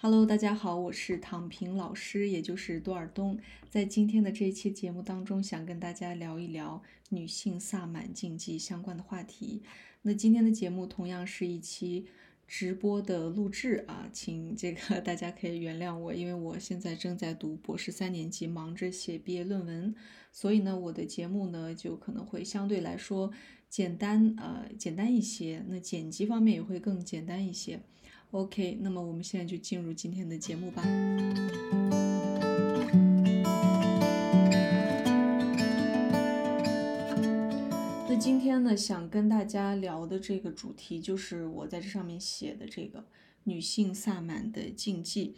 Hello，大家好，我是躺平老师，也就是多尔东。在今天的这一期节目当中，想跟大家聊一聊女性萨满禁忌相关的话题。那今天的节目同样是一期直播的录制啊，请这个 大家可以原谅我，因为我现在正在读博士三年级，忙着写毕业论文，所以呢，我的节目呢就可能会相对来说简单呃简单一些，那剪辑方面也会更简单一些。OK，那么我们现在就进入今天的节目吧。那今天呢，想跟大家聊的这个主题就是我在这上面写的这个女性萨满的禁忌。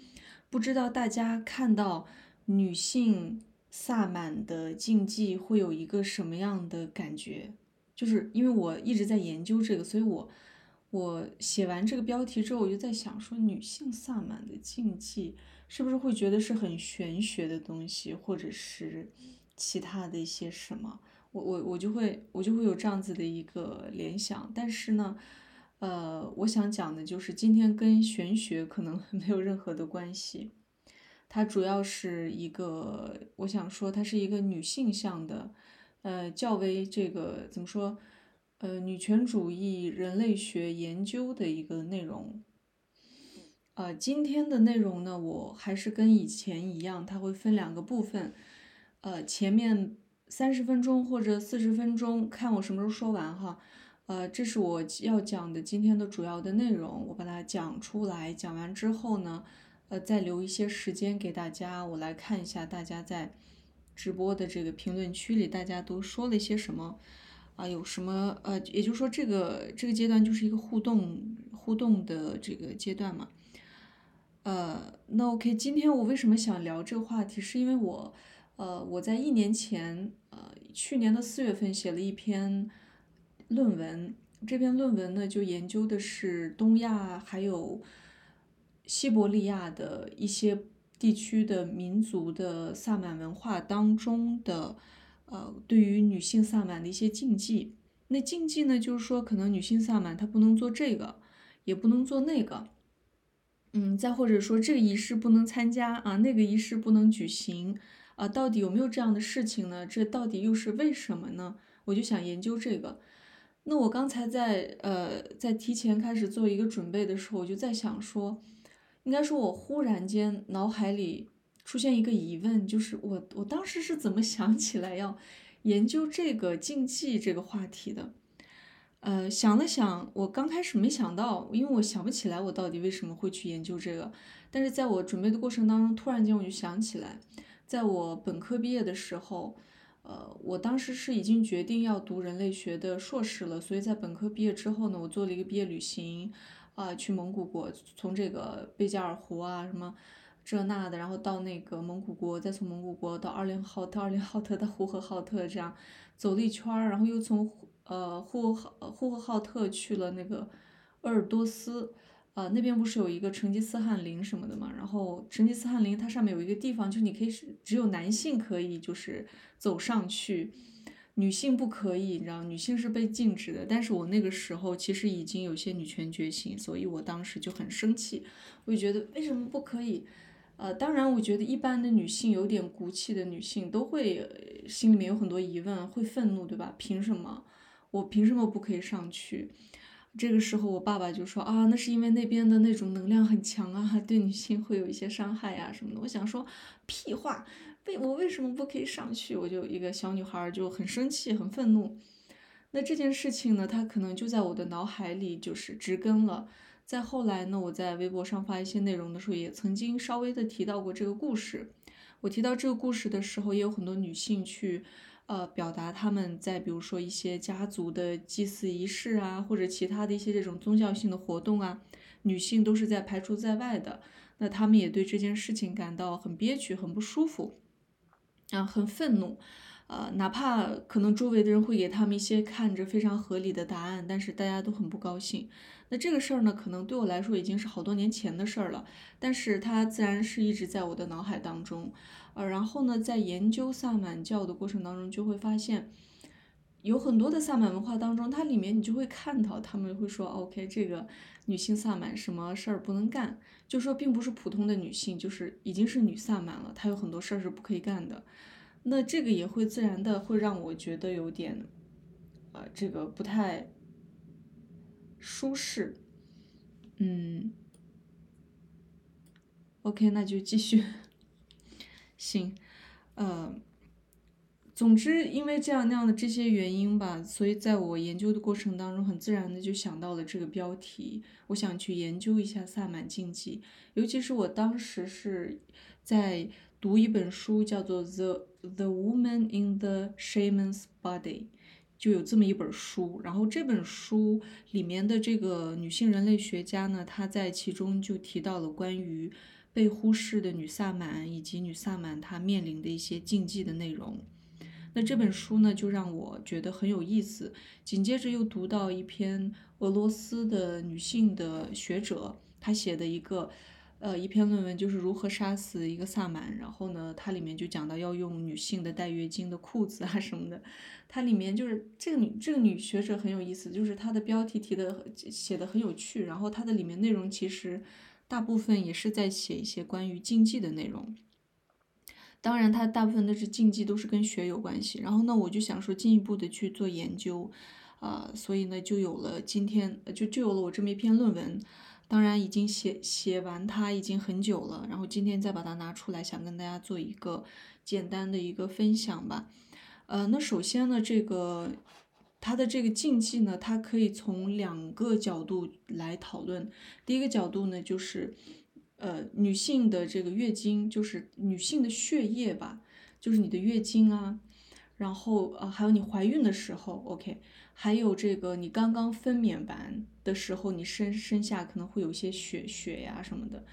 不知道大家看到女性萨满的禁忌会有一个什么样的感觉？就是因为我一直在研究这个，所以我。我写完这个标题之后，我就在想说，女性萨满的禁忌是不是会觉得是很玄学的东西，或者是其他的一些什么？我我我就会我就会有这样子的一个联想。但是呢，呃，我想讲的就是今天跟玄学可能没有任何的关系，它主要是一个，我想说它是一个女性向的，呃，较为这个怎么说？呃，女权主义人类学研究的一个内容。呃，今天的内容呢，我还是跟以前一样，它会分两个部分。呃，前面三十分钟或者四十分钟，看我什么时候说完哈。呃，这是我要讲的今天的主要的内容，我把它讲出来。讲完之后呢，呃，再留一些时间给大家，我来看一下大家在直播的这个评论区里，大家都说了些什么。啊，有什么呃，也就是说，这个这个阶段就是一个互动互动的这个阶段嘛。呃，那 OK，今天我为什么想聊这个话题，是因为我呃我在一年前呃去年的四月份写了一篇论文，这篇论文呢就研究的是东亚还有西伯利亚的一些地区的民族的萨满文化当中的。呃，对于女性萨满的一些禁忌，那禁忌呢，就是说可能女性萨满她不能做这个，也不能做那个，嗯，再或者说这个仪式不能参加啊，那个仪式不能举行啊，到底有没有这样的事情呢？这到底又是为什么呢？我就想研究这个。那我刚才在呃在提前开始做一个准备的时候，我就在想说，应该说我忽然间脑海里。出现一个疑问，就是我我当时是怎么想起来要研究这个竞技这个话题的？呃，想了想，我刚开始没想到，因为我想不起来我到底为什么会去研究这个。但是在我准备的过程当中，突然间我就想起来，在我本科毕业的时候，呃，我当时是已经决定要读人类学的硕士了，所以在本科毕业之后呢，我做了一个毕业旅行，啊，去蒙古国，从这个贝加尔湖啊什么。这那的，然后到那个蒙古国，再从蒙古国到二连浩特，二连浩特到呼和浩特，这样走了一圈儿，然后又从呃呼和呼和浩特去了那个鄂尔多斯，啊那边不是有一个成吉思汗陵什么的嘛？然后成吉思汗陵它上面有一个地方，就你可以是只有男性可以就是走上去，女性不可以，你知道女性是被禁止的。但是我那个时候其实已经有些女权觉醒，所以我当时就很生气，我就觉得为什么不可以？呃，当然，我觉得一般的女性有点骨气的女性都会心里面有很多疑问，会愤怒，对吧？凭什么我凭什么不可以上去？这个时候，我爸爸就说啊，那是因为那边的那种能量很强啊，对女性会有一些伤害呀什么的。我想说屁话，为我为什么不可以上去？我就一个小女孩就很生气，很愤怒。那这件事情呢，它可能就在我的脑海里就是植根了。再后来呢，我在微博上发一些内容的时候，也曾经稍微的提到过这个故事。我提到这个故事的时候，也有很多女性去，呃，表达她们在比如说一些家族的祭祀仪式啊，或者其他的一些这种宗教性的活动啊，女性都是在排除在外的。那她们也对这件事情感到很憋屈、很不舒服，啊，很愤怒。呃，哪怕可能周围的人会给他们一些看着非常合理的答案，但是大家都很不高兴。那这个事儿呢，可能对我来说已经是好多年前的事儿了，但是它自然是一直在我的脑海当中。呃，然后呢，在研究萨满教的过程当中，就会发现，有很多的萨满文化当中，它里面你就会看到他们会说，OK，这个女性萨满什么事儿不能干，就说并不是普通的女性，就是已经是女萨满了，她有很多事儿是不可以干的。那这个也会自然的会让我觉得有点，呃，这个不太舒适。嗯，OK，那就继续。行，呃。总之，因为这样那样的这些原因吧，所以在我研究的过程当中，很自然的就想到了这个标题。我想去研究一下萨满禁忌，尤其是我当时是在读一本书，叫做《The The Woman in the Shaman's Body》，就有这么一本书。然后这本书里面的这个女性人类学家呢，她在其中就提到了关于被忽视的女萨满以及女萨满她面临的一些禁忌的内容。那这本书呢，就让我觉得很有意思。紧接着又读到一篇俄罗斯的女性的学者，她写的一个，呃，一篇论文，就是如何杀死一个萨满。然后呢，它里面就讲到要用女性的带月经的裤子啊什么的。它里面就是这个女这个女学者很有意思，就是她的标题提的写的很有趣。然后它的里面内容其实大部分也是在写一些关于禁忌的内容。当然，它大部分都是禁忌，都是跟血有关系。然后呢，我就想说进一步的去做研究，啊，所以呢，就有了今天，就就有了我这么一篇论文。当然，已经写写完它已经很久了，然后今天再把它拿出来，想跟大家做一个简单的一个分享吧。呃，那首先呢，这个它的这个禁忌呢，它可以从两个角度来讨论。第一个角度呢，就是。呃，女性的这个月经就是女性的血液吧，就是你的月经啊，然后呃还有你怀孕的时候，OK，还有这个你刚刚分娩完的时候，你身身下可能会有一些血血呀什么的，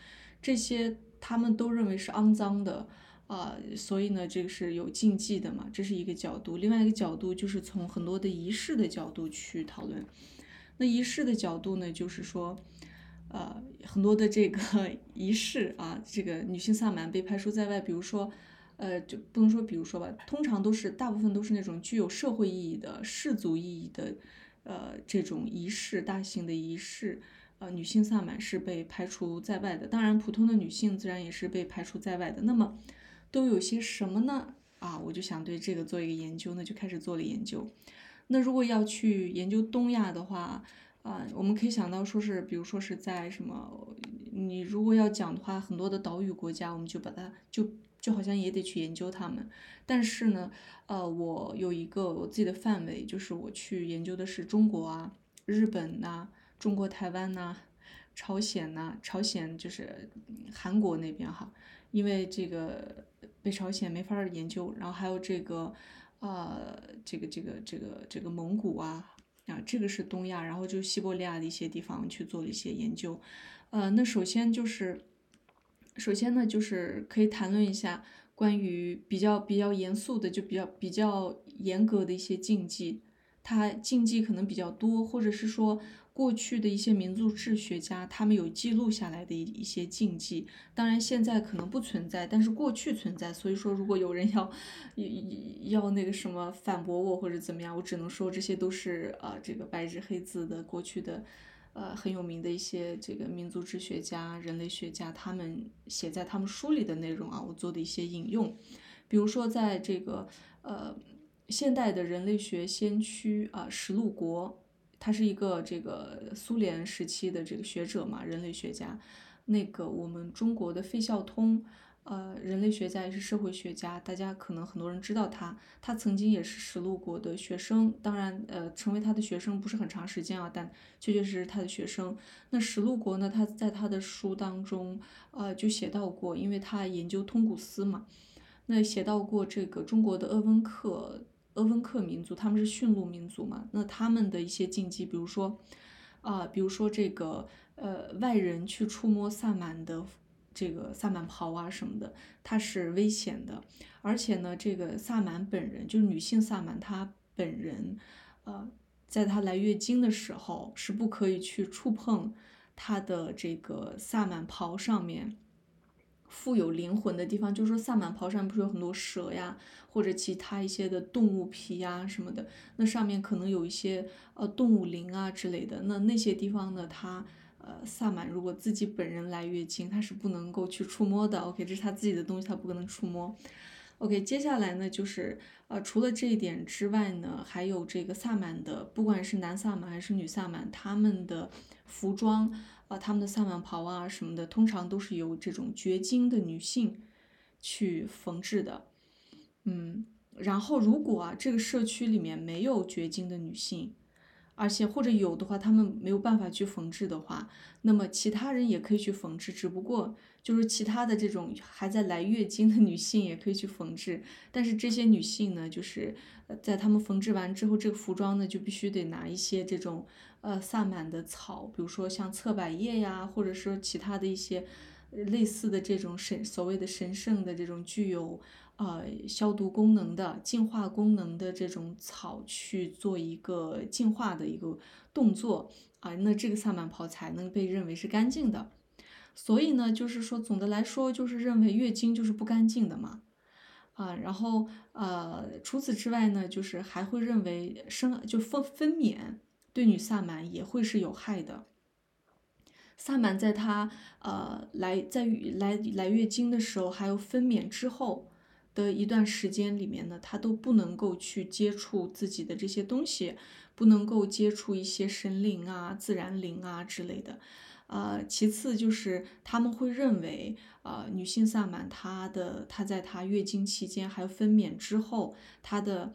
这些他们都认为是肮脏的啊，所以呢这个是有禁忌的嘛，这是一个角度。另外一个角度就是从很多的仪式的角度去讨论，那仪式的角度呢，就是说。呃，很多的这个 仪式啊，这个女性萨满被排除在外。比如说，呃，就不能说比如说吧，通常都是大部分都是那种具有社会意义的、氏族意义的，呃，这种仪式，大型的仪式，呃，女性萨满是被排除在外的。当然，普通的女性自然也是被排除在外的。那么，都有些什么呢？啊，我就想对这个做一个研究，那就开始做了研究。那如果要去研究东亚的话，啊，我们可以想到说是，比如说是在什么，你如果要讲的话，很多的岛屿国家，我们就把它就就好像也得去研究他们。但是呢，呃，我有一个我自己的范围，就是我去研究的是中国啊、日本呐、中国台湾呐、朝鲜呐，朝鲜就是韩国那边哈，因为这个北朝鲜没法研究，然后还有这个，呃，这个这个这个这个蒙古啊。啊，这个是东亚，然后就西伯利亚的一些地方去做了一些研究，呃，那首先就是，首先呢就是可以谈论一下关于比较比较严肃的，就比较比较严格的一些禁忌，它禁忌可能比较多，或者是说。过去的一些民族志学家，他们有记录下来的一一些禁忌，当然现在可能不存在，但是过去存在。所以说，如果有人要要那个什么反驳我或者怎么样，我只能说这些都是呃这个白纸黑字的过去的呃很有名的一些这个民族志学家、人类学家他们写在他们书里的内容啊，我做的一些引用。比如说，在这个呃现代的人类学先驱啊石路国。他是一个这个苏联时期的这个学者嘛，人类学家。那个我们中国的费孝通，呃，人类学家也是社会学家，大家可能很多人知道他。他曾经也是石路国的学生，当然，呃，成为他的学生不是很长时间啊，但确确实实他的学生。那石路国呢，他在他的书当中，呃，就写到过，因为他研究通古斯嘛，那写到过这个中国的鄂温克。鄂温克民族，他们是驯鹿民族嘛？那他们的一些禁忌，比如说，啊，比如说这个，呃，外人去触摸萨满的这个萨满袍啊什么的，它是危险的。而且呢，这个萨满本人，就是女性萨满，她本人，呃，在她来月经的时候，是不可以去触碰她的这个萨满袍上面富有灵魂的地方，就是说萨满袍上不是有很多蛇呀，或者其他一些的动物皮呀什么的，那上面可能有一些呃动物灵啊之类的，那那些地方呢，它呃萨满如果自己本人来月经，他是不能够去触摸的。OK，这是他自己的东西，他不可能触摸。OK，接下来呢就是呃除了这一点之外呢，还有这个萨满的，不管是男萨满还是女萨满，他们的服装。啊，他们的萨满袍啊什么的，通常都是由这种绝经的女性去缝制的，嗯，然后如果啊这个社区里面没有绝经的女性，而且或者有的话，他们没有办法去缝制的话，那么其他人也可以去缝制，只不过就是其他的这种还在来月经的女性也可以去缝制，但是这些女性呢，就是在她们缝制完之后，这个服装呢就必须得拿一些这种。呃，萨满的草，比如说像侧柏叶呀，或者说其他的一些类似的这种神所谓的神圣的这种具有呃消毒功能的、净化功能的这种草去做一个净化的一个动作啊，那这个萨满袍才能被认为是干净的。所以呢，就是说总的来说，就是认为月经就是不干净的嘛啊，然后呃，除此之外呢，就是还会认为生就分分娩。对女萨满也会是有害的。萨满在她呃来在来来月经的时候，还有分娩之后的一段时间里面呢，她都不能够去接触自己的这些东西，不能够接触一些神灵啊、自然灵啊之类的。呃，其次就是他们会认为，呃，女性萨满她的她在她月经期间还有分娩之后，她的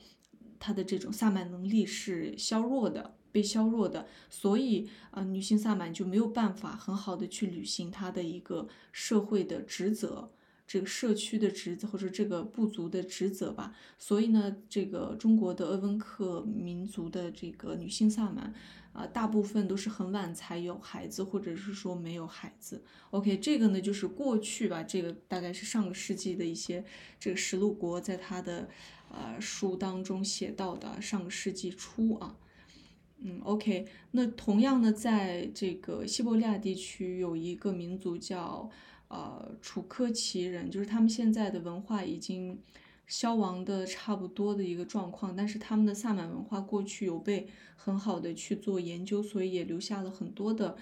她的这种萨满能力是削弱的。被削弱的，所以啊，女性萨满就没有办法很好的去履行她的一个社会的职责，这个社区的职责或者这个部族的职责吧。所以呢，这个中国的鄂温克民族的这个女性萨满啊，大部分都是很晚才有孩子，或者是说没有孩子。OK，这个呢就是过去吧，这个大概是上个世纪的一些这个石路国在他的呃书当中写到的，上个世纪初啊。嗯，OK，那同样呢，在这个西伯利亚地区有一个民族叫呃楚科奇人，就是他们现在的文化已经消亡的差不多的一个状况，但是他们的萨满文化过去有被很好的去做研究，所以也留下了很多的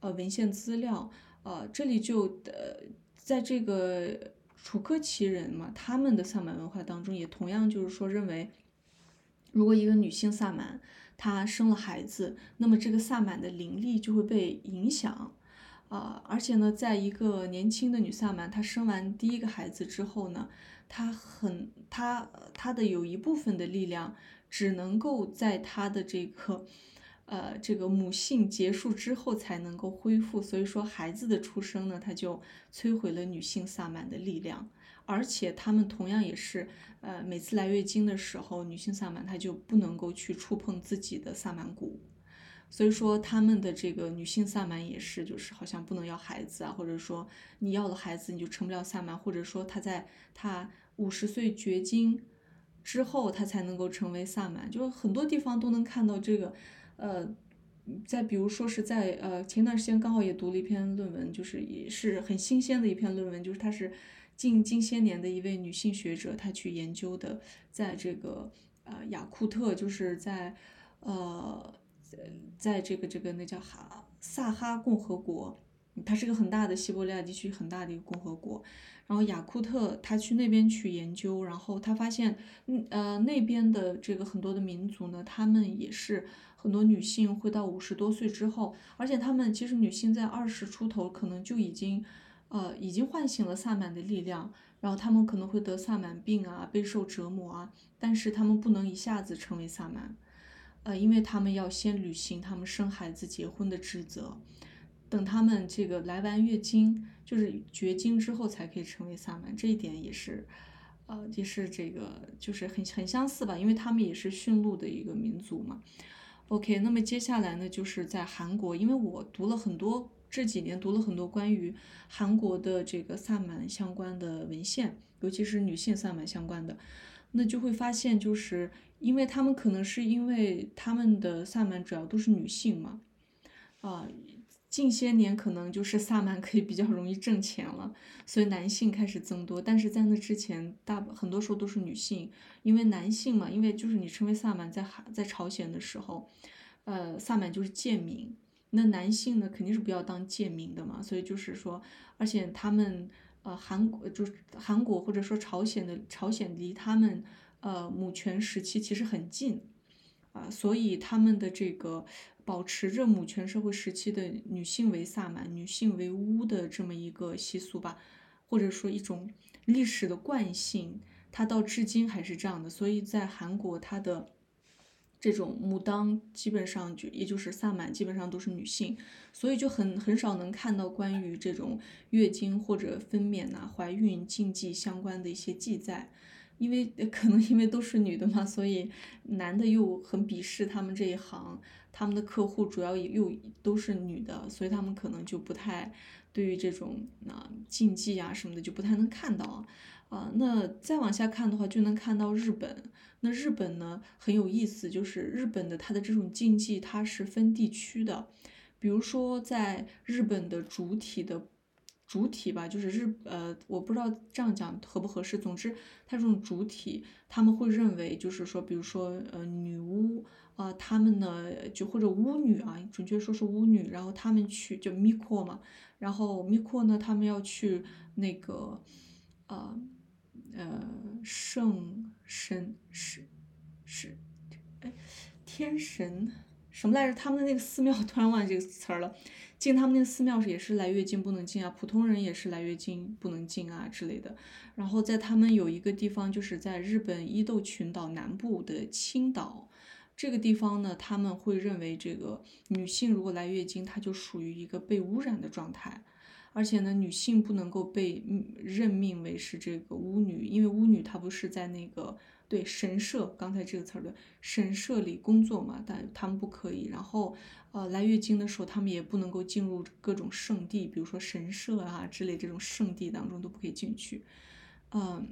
呃文献资料。呃，这里就呃在这个楚科奇人嘛，他们的萨满文化当中也同样就是说认为，如果一个女性萨满。她生了孩子，那么这个萨满的灵力就会被影响，啊，而且呢，在一个年轻的女萨满，她生完第一个孩子之后呢，她很，她她的有一部分的力量只能够在她的这个，呃，这个母性结束之后才能够恢复，所以说孩子的出生呢，它就摧毁了女性萨满的力量。而且他们同样也是，呃，每次来月经的时候，女性萨满她就不能够去触碰自己的萨满骨，所以说他们的这个女性萨满也是，就是好像不能要孩子啊，或者说你要了孩子你就成不了萨满，或者说她在她五十岁绝经之后，她才能够成为萨满，就是很多地方都能看到这个，呃，再比如说是在呃前段时间刚好也读了一篇论文，就是也是很新鲜的一篇论文，就是她是。近近些年的一位女性学者，她去研究的，在这个呃雅库特，就是在呃呃在这个这个那叫哈萨哈共和国，它是个很大的西伯利亚地区很大的一个共和国。然后雅库特，她去那边去研究，然后她发现，嗯呃那边的这个很多的民族呢，他们也是很多女性会到五十多岁之后，而且他们其实女性在二十出头可能就已经。呃，已经唤醒了萨满的力量，然后他们可能会得萨满病啊，备受折磨啊，但是他们不能一下子成为萨满，呃，因为他们要先履行他们生孩子、结婚的职责，等他们这个来完月经，就是绝经之后才可以成为萨满，这一点也是，呃，也是这个就是很很相似吧，因为他们也是驯鹿的一个民族嘛。OK，那么接下来呢，就是在韩国，因为我读了很多。这几年读了很多关于韩国的这个萨满相关的文献，尤其是女性萨满相关的，那就会发现，就是因为他们可能是因为他们的萨满主要都是女性嘛，啊，近些年可能就是萨满可以比较容易挣钱了，所以男性开始增多。但是在那之前，大很多时候都是女性，因为男性嘛，因为就是你成为萨满在韩在朝鲜的时候，呃，萨满就是贱民，那男性呢肯定是不要当贱民的嘛，所以就是说，而且他们呃韩国就是韩国或者说朝鲜的朝鲜离他们呃母权时期其实很近啊，所以他们的这个。保持着母权社会时期的女性为萨满、女性为巫的这么一个习俗吧，或者说一种历史的惯性，它到至今还是这样的。所以在韩国，它的这种牡当基本上就也就是萨满，基本上都是女性，所以就很很少能看到关于这种月经或者分娩呐、怀孕禁忌相关的一些记载。因为 可能因为都是女的嘛，所以男的又很鄙视他们这一行，他们的客户主要又都是女的，所以他们可能就不太对于这种啊禁忌啊什么的就不太能看到啊。那再往下看的话，就能看到日本。那日本呢很有意思，就是日本的它的这种禁忌它是分地区的，比如说在日本的主体的。主体吧，就是日呃，我不知道这样讲合不合适。总之，它这种主体，他们会认为，就是说，比如说呃，女巫啊，他们呢就或者巫女啊，准确说是巫女，然后他们去就 miko 嘛，然后 miko 呢，他们要去那个呃呃圣神是是哎天神什么来着？他们的那个寺庙 突然忘记这个词儿了。进他们那寺庙是也是来月经不能进啊，普通人也是来月经不能进啊之类的。然后在他们有一个地方，就是在日本伊豆群岛南部的青岛这个地方呢，他们会认为这个女性如果来月经，她就属于一个被污染的状态，而且呢，女性不能够被任命为是这个巫女，因为巫女她不是在那个。对神社，刚才这个词儿的神社里工作嘛，但他们不可以。然后，呃，来月经的时候，他们也不能够进入各种圣地，比如说神社啊之类这种圣地当中都不可以进去。嗯，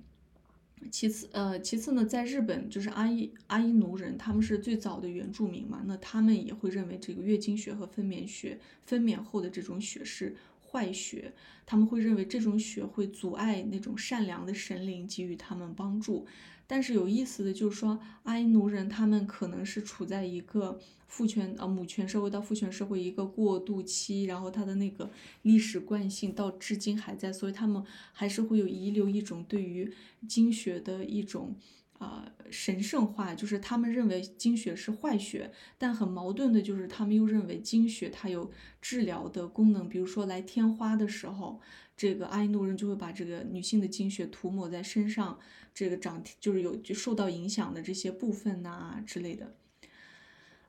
其次，呃，其次呢，在日本就是阿伊阿伊奴人，他们是最早的原住民嘛，那他们也会认为这个月经血和分娩血分娩后的这种血是坏血，他们会认为这种血会阻碍那种善良的神灵给予他们帮助。但是有意思的就是说，阿伊奴人他们可能是处在一个父权呃母权社会到父权社会一个过渡期，然后他的那个历史惯性到至今还在，所以他们还是会有遗留一种对于经血的一种啊神圣化，就是他们认为经血是坏血，但很矛盾的就是他们又认为经血它有治疗的功能，比如说来天花的时候。这个阿伊努人就会把这个女性的经血涂抹在身上，这个长就是有就受到影响的这些部分呐之类的。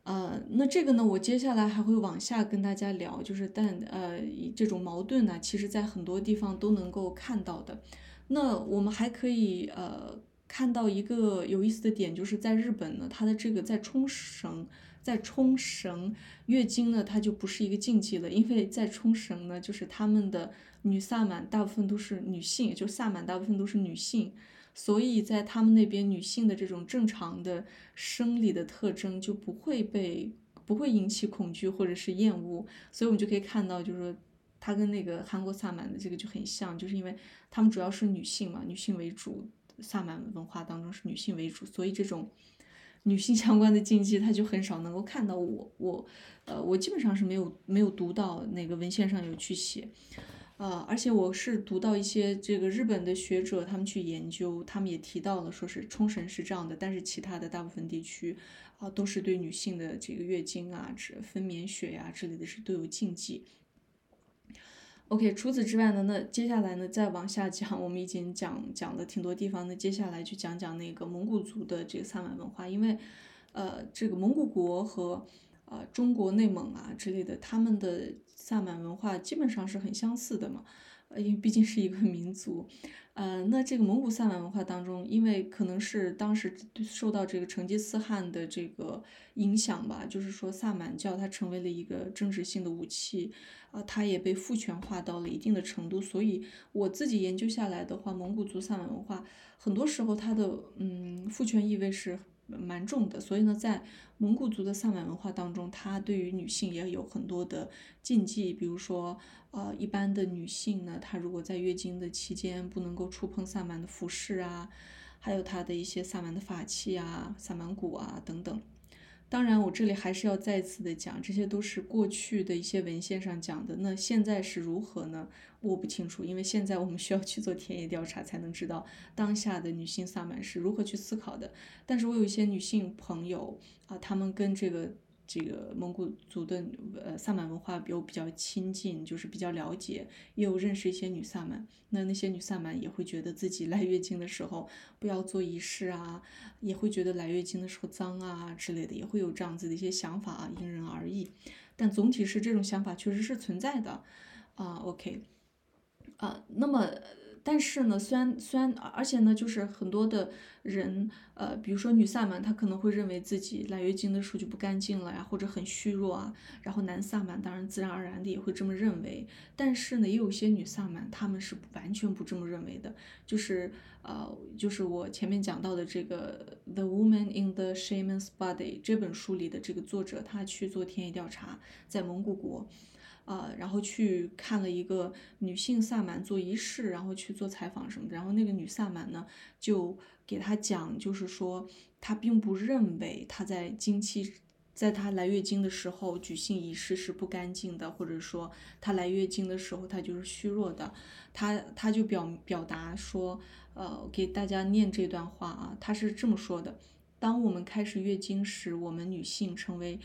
呃，那这个呢，我接下来还会往下跟大家聊，就是但呃这种矛盾呢，其实在很多地方都能够看到的。那我们还可以呃看到一个有意思的点，就是在日本呢，它的这个在冲绳。在冲绳月经呢，它就不是一个禁忌了，因为在冲绳呢，就是他们的女萨满大部分都是女性，就萨满大部分都是女性，所以在他们那边女性的这种正常的生理的特征就不会被不会引起恐惧或者是厌恶，所以我们就可以看到，就是说它跟那个韩国萨满的这个就很像，就是因为他们主要是女性嘛，女性为主，萨满文化当中是女性为主，所以这种。女性相关的禁忌，他就很少能够看到我我，呃，我基本上是没有没有读到那个文献上有去写，呃，而且我是读到一些这个日本的学者他们去研究，他们也提到了说是冲绳是这样的，但是其他的大部分地区啊都是对女性的这个月经啊、分娩血呀之类的是都有禁忌。OK，除此之外呢，那接下来呢，再往下讲，我们已经讲讲了挺多地方，那接下来就讲讲那个蒙古族的这个萨满文化，因为，呃，这个蒙古国和呃中国内蒙啊之类的，他们的萨满文化基本上是很相似的嘛，因为毕竟是一个民族。呃，那这个蒙古萨满文化当中，因为可能是当时受到这个成吉思汗的这个影响吧，就是说萨满教它成为了一个政治性的武器，啊，它也被父权化到了一定的程度。所以我自己研究下来的话，蒙古族萨满文化很多时候它的嗯父权意味是蛮重的。所以呢，在蒙古族的萨满文化当中，它对于女性也有很多的禁忌，比如说，呃，一般的女性呢，她如果在月经的期间不能够触碰萨满的服饰啊，还有她的一些萨满的法器啊、萨满鼓啊等等。当然，我这里还是要再次的讲，这些都是过去的一些文献上讲的。那现在是如何呢？我不清楚，因为现在我们需要去做田野调查，才能知道当下的女性萨满是如何去思考的。但是我有一些女性朋友啊，她们跟这个。这个蒙古族的呃萨满文化比我比较亲近，就是比较了解，也有认识一些女萨满。那那些女萨满也会觉得自己来月经的时候不要做仪式啊，也会觉得来月经的时候脏啊之类的，也会有这样子的一些想法啊，因人而异。但总体是这种想法确实是存在的啊。OK，啊，那么。但是呢，虽然虽然，而且呢，就是很多的人，呃，比如说女萨满，她可能会认为自己来月经的时候就不干净了呀，或者很虚弱啊。然后男萨满当然自然而然的也会这么认为。但是呢，也有些女萨满，他们是完全不这么认为的。就是呃，就是我前面讲到的这个《The Woman in the Shaman's Body》这本书里的这个作者，他去做田野调查，在蒙古国。呃，然后去看了一个女性萨满做仪式，然后去做采访什么的。然后那个女萨满呢，就给他讲，就是说她并不认为她在经期，在她来月经的时候举行仪式是不干净的，或者说她来月经的时候她就是虚弱的。她她就表表达说，呃，给大家念这段话啊，她是这么说的：当我们开始月经时，我们女性成为。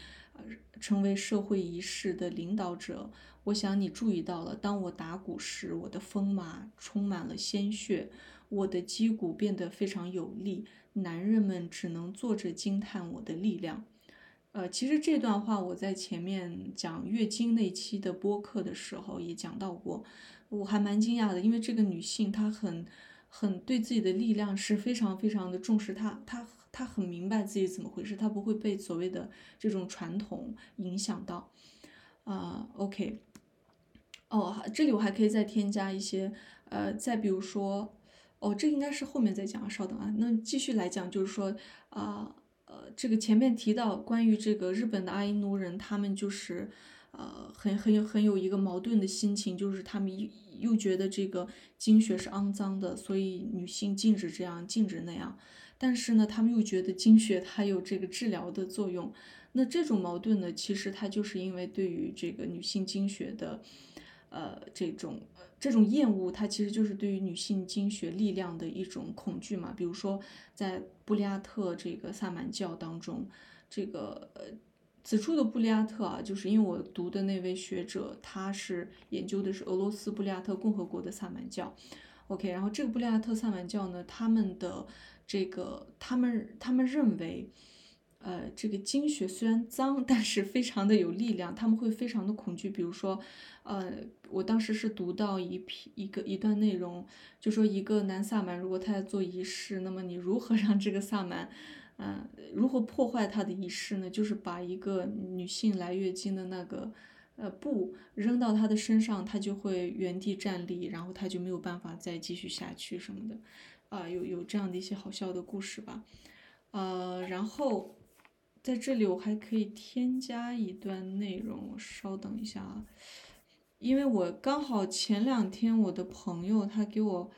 成为社会仪式的领导者，我想你注意到了。当我打鼓时，我的风马充满了鲜血，我的击鼓变得非常有力。男人们只能坐着惊叹我的力量。呃，其实这段话我在前面讲月经那期的播客的时候也讲到过，我还蛮惊讶的，因为这个女性她很很对自己的力量是非常非常的重视，她她。他很明白自己怎么回事，他不会被所谓的这种传统影响到。啊，OK，哦，这里我还可以再添加一些，呃，再比如说，哦，这应该是后面再讲，稍等啊。那继续来讲，就是说，啊，呃，这个前面提到关于这个日本的阿伊奴人，他们就是，呃，很很有很有一个矛盾的心情，就是他们又又觉得这个经血是肮脏的，所以女性禁止这样，禁止那样。但是呢，他们又觉得经血它有这个治疗的作用，那这种矛盾呢，其实它就是因为对于这个女性经血的，呃，这种这种厌恶，它其实就是对于女性经血力量的一种恐惧嘛。比如说，在布利亚特这个萨满教当中，这个呃，此处的布利亚特啊，就是因为我读的那位学者，他是研究的是俄罗斯布利亚特共和国的萨满教。OK，然后这个布利亚特萨满教呢，他们的。这个他们他们认为，呃，这个经血虽然脏，但是非常的有力量，他们会非常的恐惧。比如说，呃，我当时是读到一篇一个一段内容，就说一个男萨满如果他在做仪式，那么你如何 让这个萨满，嗯，如何破坏他的仪式呢？就是把一个女性来月经的那个呃布扔到她的身上，她就会原地站立，然后她就没有办法再继续下去什么的。啊，有有这样的一些好笑的故事吧，呃，然后在这里我还可以添加一段内容，稍等一下啊，因为我刚好前两天我的朋友他给我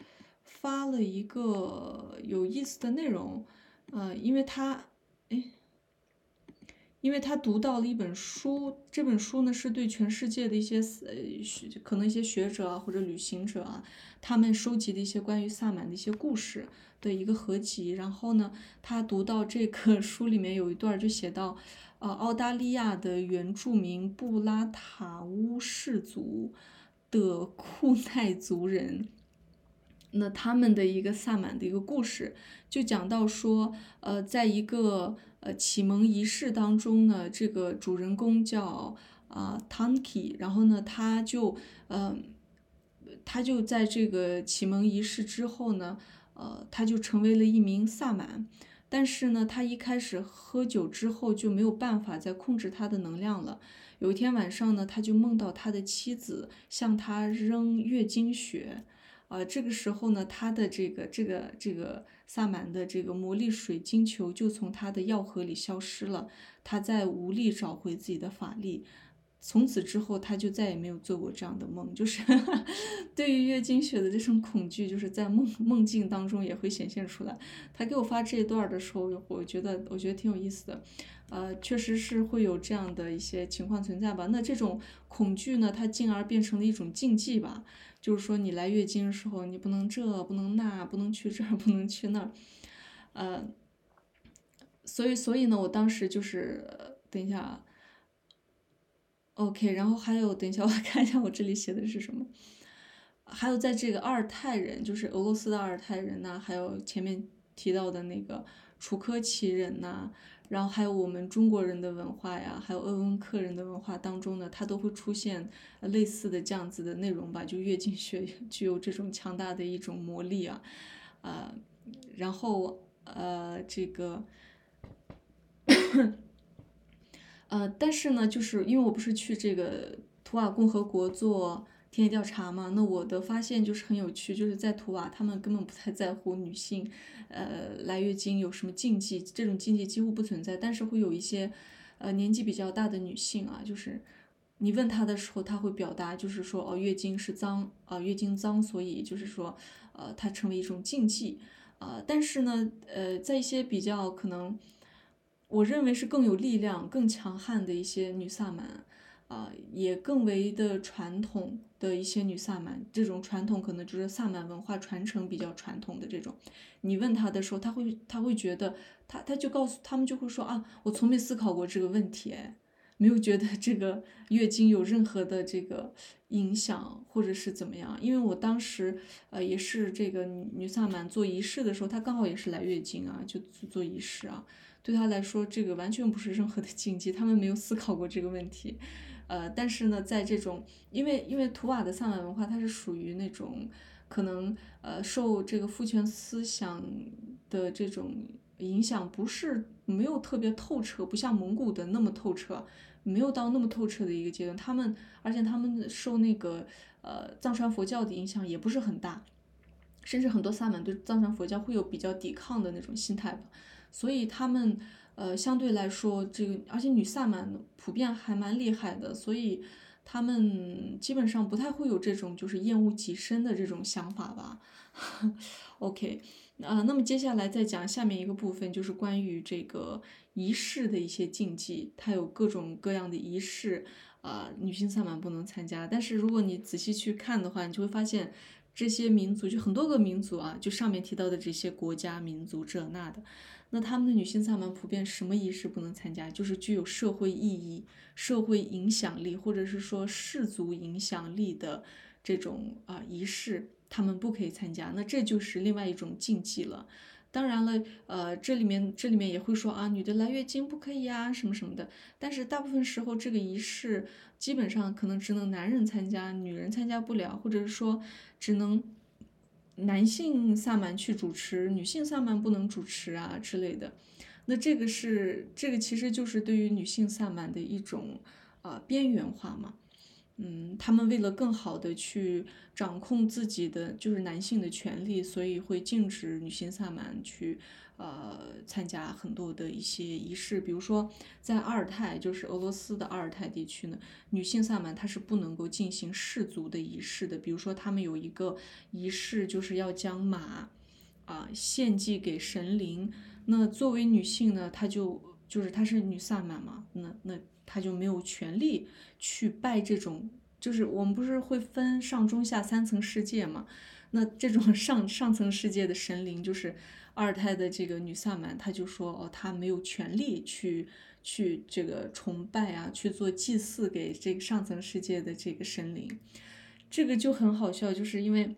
发了一个有意思的内容，呃，因为他，哎。因为他读到了一本书，这本书呢是对全世界的一些呃学可能一些学者啊或者旅行者啊，他们收集的一些关于萨满的一些故事的一个合集。然后呢，他读到这个 书里面有一段就写到，呃，澳大利亚的原住民布拉塔乌氏族的库奈族人，那他们的一个萨满的一个故事，就讲到说，呃，在一个。呃，启蒙仪式当中呢，这个主人公叫啊 Tanki，然后呢，他就呃，他就在这个启蒙仪式之后呢，呃，他就成为了一名萨满。但是呢，他一开始喝酒之后就没有办法再控制他的能量了。有一天晚上呢，他就梦到他的妻子向他扔月经血。啊，这个时候呢，他的这个这个这个萨满的这个魔力水晶球就从他的药盒里消失了，他在无力找回自己的法力。从此之后，他就再也没有做过这样的梦。就是 对于月经血的这种恐惧，就是在梦梦境当中也会显现出来。他给我发这一段的时候，我觉得我觉得挺有意思的。呃，确实是会有这样的一些情况存在吧。那这种恐惧呢，它进而变成了一种禁忌吧。就是说，你来月经的时候，你不能这，不能那，不能去这儿，不能去那儿。呃，所以所以呢，我当时就是等一下啊。OK，然后还有，等一下，我看一下我这里写的是什么。还有在这个阿尔泰人，就是俄罗斯的阿尔泰人呐，还有前面提到的那个楚科奇人呐，然后还有我们中国人的文化呀，还有鄂温克人的文化当中呢，它都会出现类似的这样子的内容吧，就月经血 具有这种强大的一种魔力啊，呃，然后呃这个。呃，但是呢，就是因为我不是去这个图瓦共和国做田野调查嘛，那我的发现就是很有趣，就是在图瓦，他们根本不太在乎女性，呃，来月经有什么禁忌，这种禁忌几乎不存在。但是会有一些，呃，年纪比较大的女性啊，就是你问她的时候，她会表达，就是说，哦，月经是脏，啊，月经脏，所以就是说，呃，它成为一种禁忌，啊，但是呢，呃，在一些比较可能。我认为是更有力量、更强悍的一些女萨满，啊，也更为的传统的一些女萨满。这种传统可能就是萨满文化传承比较传统的这种。你问他的时候，他会他会觉得，他他就告诉他们就会说啊，我从没思考过这个问题，没有觉得这个月经有任何的这个影响或者是怎么样。因为我当时呃也是这个女女萨满做仪式的时候，她刚好也是来月经啊，就做仪式啊。对他来说，这个完全不是任何的 禁忌，他们没有思考过这个问题，呃，但是呢，在这种，因为因为图瓦的萨满文化，它是属于那种可能呃受这个父权思想的这种影响，不是没有特别透彻，不像蒙古的那么透彻，没有到那么透彻的一个阶段。他们而且他们受那个呃藏传佛教的影响也不是很大，甚至很多萨满对藏传佛教会有比较抵抗的那种心态吧。所以他们，呃，相对来说，这个而且女萨满普遍还蛮厉害的，所以他们基本上不太会有这种就是厌恶己身的这种想法吧。OK，呃，那么接下来再讲下面一个部分，就是关于这个仪式的一些禁忌，它有各种各样的仪式，啊，女性萨满不能参加。但是如果你仔细去看的话，你就会发现这些民族就很多个民族啊，就上面提到的这些国家民族这那的。那他们的女性萨满普遍什么仪式不能参加？就是具有社会意义、社会影响力，或者是说氏族影响力的这种啊仪式，他们不可以参加。那这就是另外一种禁忌了。当然了，呃，这里面这里面也会说啊，女的来月经不可以呀，什么什么的。但是大部分时候，这个仪式基本上可能只能男人参加，女人参加不了，或者是说只能。男性萨满去主持，女性萨满不能主持啊之类的，那这个是这个其实就是对于女性萨满的一种啊边缘化嘛。嗯，他们为了更好的去掌控自己的就是男性的权利，所以会禁止女性萨满去呃参加很多的一些仪式。比如说在阿尔泰，就是俄罗斯的阿尔泰地区呢，女性萨满她是不能够进行氏族的仪式的。比如说他们有一个仪式，就是要将马啊献祭给神灵。那作为女性呢，她就就是她是女萨满嘛，那那。她就没有权利去拜这种，就是我们不是会分上中下三层世界嘛？那这种上上层世界的神灵，就是二胎的这个女萨满，她就说哦，她没有权利去去这个崇拜啊，去做祭祀给这个上层世界的这个神灵，这个就很好笑，就是因为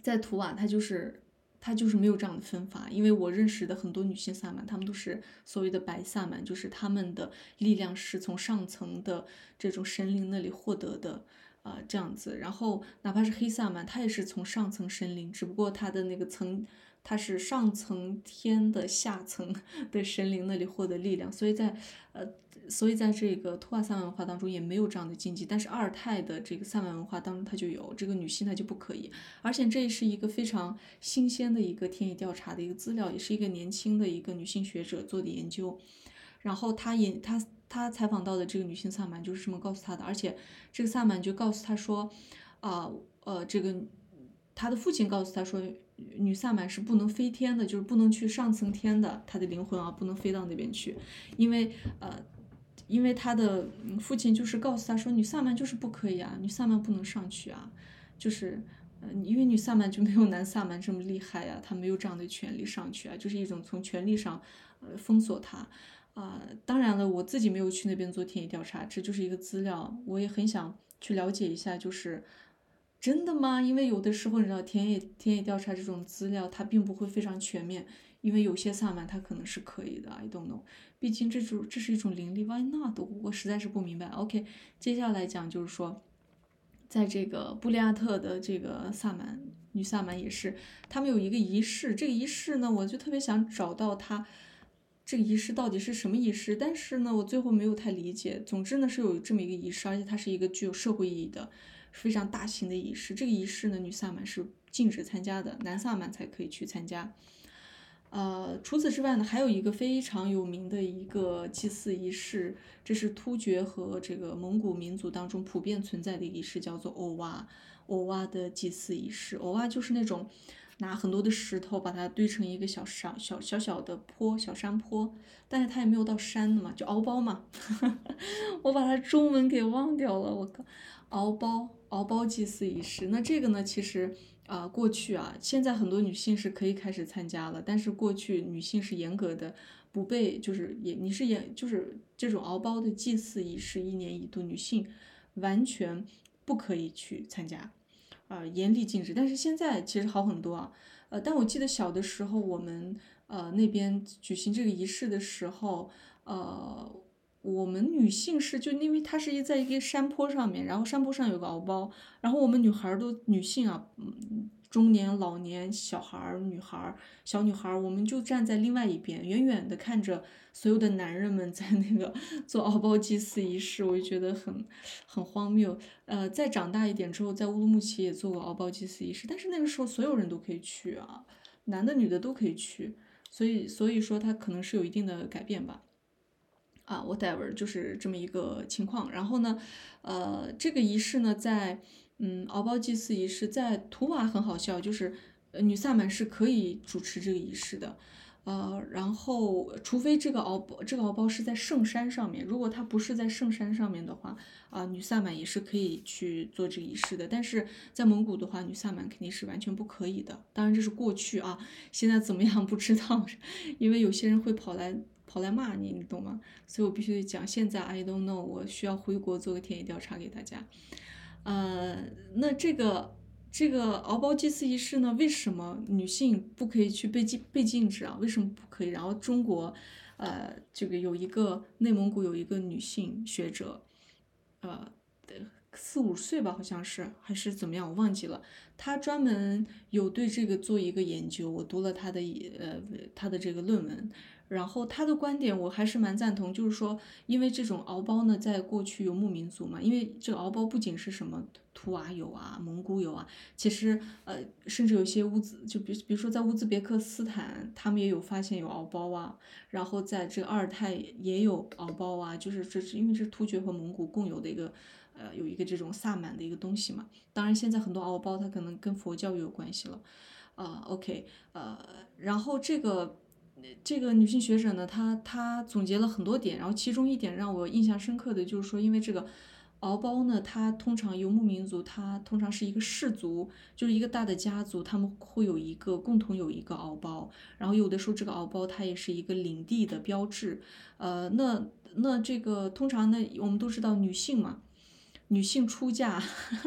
在图瓦，它就是。他就是没有这样的分法，因为我认识的很多女性萨满，她们都是所谓的白萨满，就是她们的力量是从上层的这种神灵那里获得的，啊，这样子。然后哪怕是黑萨满，他也是从上层神灵，只不过他的那个层，他是上层天的下层的神灵那里获得力量，所以在呃，所以在这个托瓦萨满文化当中也没有这样的禁忌，但是阿尔泰的这个萨满文化当中它就有，这个女性她就不可以。而且这是一个非常新鲜的一个田野调查的一个资料，也是一个年轻的一个女性学者做的研究。然后她也她她采访到的这个女性萨满就是这么告诉她的，而且这个萨满就告诉她说，啊呃这个她的父亲告诉她说。女萨满是不能飞天的，就是不能去上层天的，她的灵魂啊不能飞到那边去，因为呃，因为她的父亲就是告诉她说，女萨满就是不可以啊，女萨满不能上去啊，就是呃，因为女萨满就没有男萨满这么厉害呀，她没有这样的权利上去啊，就是一种从权力上呃封锁她啊。当然了，我自己没有去那边做田野调查，这就是一个资料，我也很想去了解一下，就是。真的吗？因为有的时候你知道田野田野调查这种资料，它并不会非常全面，因为有些萨满他可能是可以的，I don't know。毕竟这种这是一种灵力，Why not？我实在是不明白。OK，接下来讲就是说，在这个布利亚特的这个萨满女萨满也是，他们有一个仪式，这个仪式呢，我就特别想找到它这个仪式到底是什么仪式，但是呢，我最后没有太理解。总之呢，是有这么一个仪式，而且它是一个具有社会意义的。非常大型的仪式，这个仪式呢，女萨满是禁止参加的，男萨满才可以去参加。呃，除此之外呢，还有一个非常有名的一个祭祀仪式，这是突厥和这个蒙古民族当中普遍存在的仪式，叫做欧瓦。欧瓦的祭祀仪式，欧瓦就是那种拿很多的石头把它堆成一个小山、小小小的坡、小山坡，但是它也没有到山的嘛，就敖包嘛。我把它中文给忘掉了，我靠。敖包，敖包祭祀仪式。那这个呢，其实啊，过去啊，现在很多女性是可以开始参加了，但是过去女性是严格的，不被就是也你是严就是这种敖包的祭祀仪式，一年一度，女性完全不可以去参加，啊，严厉禁止。但是现在其实好很多啊，呃，但我记得小的时候，我们呃那边举行这个仪式的时候，呃。我们女性是就因为它是一在一个山坡上面，然后山坡上有个敖包，然后我们女孩都女性啊，嗯，中年、老年、小孩儿、女孩儿、小女孩儿，我们就站在另外一边，远远的看着所有的男人们在那个做敖包祭祀仪式，我就觉得很很荒谬。呃，再长大一点之后，在乌鲁木齐也做过敖包祭祀仪式，但是那个时候所有人都可以去啊，男的女的都可以去，所以所以说它可能是有一定的改变吧。啊，whatever，就是这么一个情况。然后呢，呃，这个仪式呢，在嗯，敖包祭祀仪式在图瓦很好笑，就是呃女萨满是可以主持这个仪式的。呃，然后除非这个敖包这个敖包是在圣山上面，如果它不是在圣山上面的话，啊，女萨满也是可以去做这个仪式的。但是在蒙古的话，女萨满肯定是完全不可以的。当然这是过去啊，现在怎么样不知道，因为有些人会跑来。跑来骂你，你懂吗？所以我必须得讲。现在 I don't know，我需要回国做个田野调查给大家。呃，那这个这个敖包祭祀仪式呢？为什么女性不可以去被禁被禁止啊？为什么不可以？然后中国，呃，这个有一个内蒙古有一个女性学者，呃，四五岁吧，好像是还是怎么样，我忘记了。她专门有对这个做一个研究，我读了她的呃她的这个论文。然后他的观点我还是蛮赞同，就是说，因为这种敖包呢，在过去游牧民族嘛，因为这个敖包不仅是什么图瓦有啊，蒙古有啊，其实呃，甚至有些乌兹，就比比如说在乌兹别克斯坦，他们也有发现有敖包啊，然后在这个阿尔泰也有敖包啊，就是这是因为这是突厥和蒙古共有的一个，呃，有一个这种萨满的一个东西嘛。当然现在很多敖包它可能跟佛教有关系了，啊，OK，呃，然后这个。这个女性学者呢，她她总结了很多点，然后其中一点让我印象深刻的就是说，因为这个敖包呢，它通常游牧民族，它通常是一个氏族，就是一个大的家族，他们会有一个共同有一个敖包，然后有的时候这个敖包它也是一个领地的标志，呃，那那这个通常呢，我们都知道女性嘛，女性出嫁，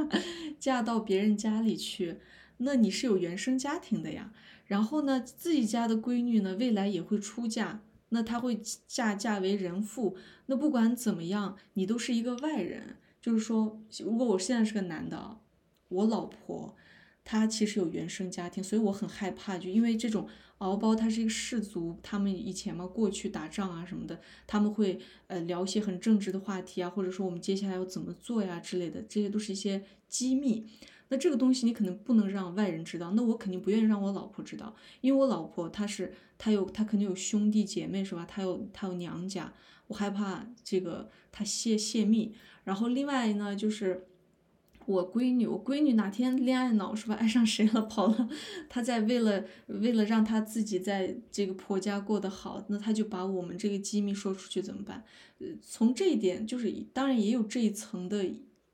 嫁到别人家里去，那你是有原生家庭的呀。然后呢，自己家的闺女呢，未来也会出嫁，那她会嫁嫁为人妇。那不管怎么样，你都是一个外人。就是说，如果我现在是个男的，我老婆，她其实有原生家庭，所以我很害怕，就因为这种敖包，他是一个氏族，他们以前嘛过去打仗啊什么的，他们会呃聊一些很正直的话题啊，或者说我们接下来要怎么做呀之类的，这些都是一些机密。那这个东西你可能不能让外人知道，那我肯定不愿意让我老婆知道，因为我老婆她是她有她肯定有兄弟姐妹是吧？她有她有娘家，我害怕这个她泄泄密。然后另外呢就是。我闺女，我闺女哪天恋爱脑是吧？爱上谁了跑了？她在为了为了让她自己在这个婆家过得好，那她就把我们这个机密说出去怎么办？呃，从这一点就是当然也有这一层的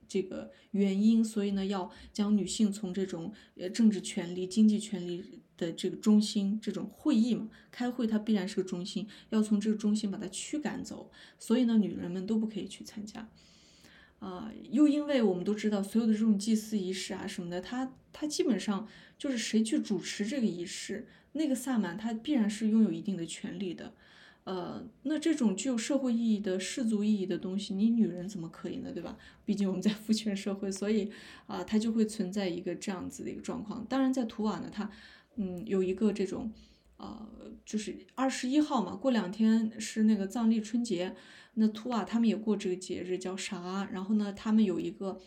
这个原因，所以呢，要将女性从这种呃政治权利、经济权利的这个中心，这种会议嘛，开会它必然是个中心，要从这个中心把它驱赶走，所以呢，女人们都不可以去参加。啊，又因为我们都知道，所有的这种祭祀仪式啊什么的，它它基本上就是谁去主持这个仪式，那个萨满他必然是拥有一定的权利的。呃，那这种具有社会意义的氏族意义的东西，你女人怎么可以呢？对吧？毕竟我们在父权社会，所以啊，它就会存在一个这样子的一个状况。当然，在图瓦呢，它嗯有一个这种，呃，就是二十一号嘛，过两天是那个藏历春节。那图瓦他们也过这个节日叫啥？然后呢，他们有一个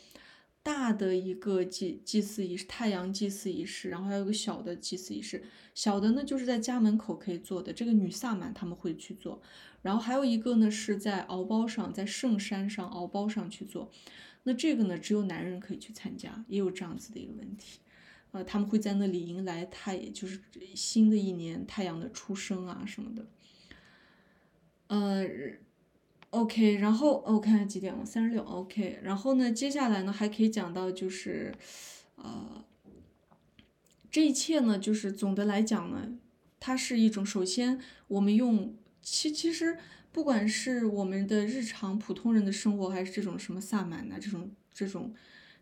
大的一个祭祭祀仪式，太阳祭祀仪式，然后还有个小的祭祀仪式。小的呢就是在家门口可以做的，这个女萨满他们会去做。然后还有一个呢是在敖包上，在圣山上敖包上去做。那这个呢只有男人可以去参加，也有这样子的一个问题。呃，他们会在那里迎来太，就是新的一年太阳的出生啊什么的。呃。OK，然后我看下几点了，三十六。OK，然后呢，接下来呢还可以讲到就是，呃，这一切呢，就是总的来讲呢，它是一种首先我们用其其实不管是我们的日常普通人的生活，还是这种什么萨满呐，这种这种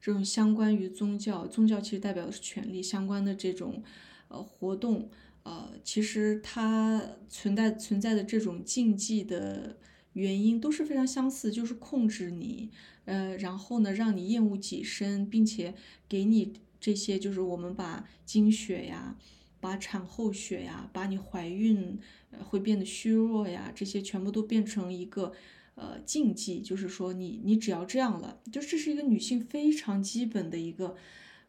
这种相关于宗教，宗教其实代表的是权力相关的这种呃活动，呃，其实它存在存在的这种禁忌的。原因都是非常相似，就是控制你，呃，然后呢，让你厌恶己身，并且给你这些，就是我们把经血呀，把产后血呀，把你怀孕呃会变得虚弱呀，这些全部都变成一个呃禁忌，就是说你你只要这样了，就这是一个女性非常基本的一个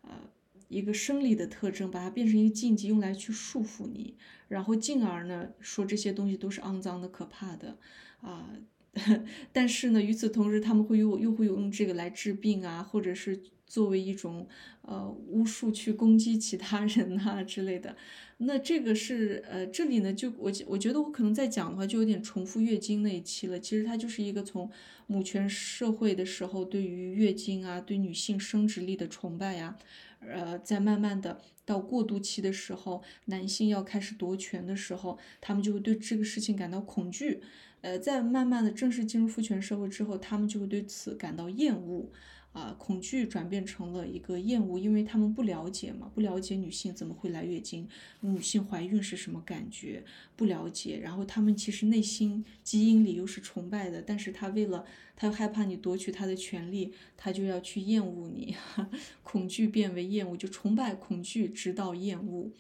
呃一个生理的特征，把它变成一个禁忌，用来去束缚你，然后进而呢说这些东西都是肮脏的、可怕的。啊，但是呢，与此同时，他们会又又会用这个来治病啊，或者是作为一种呃巫术去攻击其他人呐之类的。那这个是呃，这里呢，就我我觉得我可能在讲的话，就有点重复月经那一期了。其实它就是一个从母权社会的时候，对于月经啊，对女性生殖力的崇拜呀，呃，在慢慢的到过渡期的时候，男性要开始夺权的时候，他们就会对这个事情感到恐惧。呃，在慢慢的正式进入父权社会之后，他们就会对此感到厌恶，啊，恐惧转变成了一个厌恶，因为他们不了解嘛，不了解女性怎么会来月经，女性怀孕是什么感觉，不了解，然后他们其实内心基因里又是崇拜的，但是他为了他又害怕你夺取他的权利，他就要去厌恶你，恐惧变为厌恶，就崇拜恐惧直到厌恶。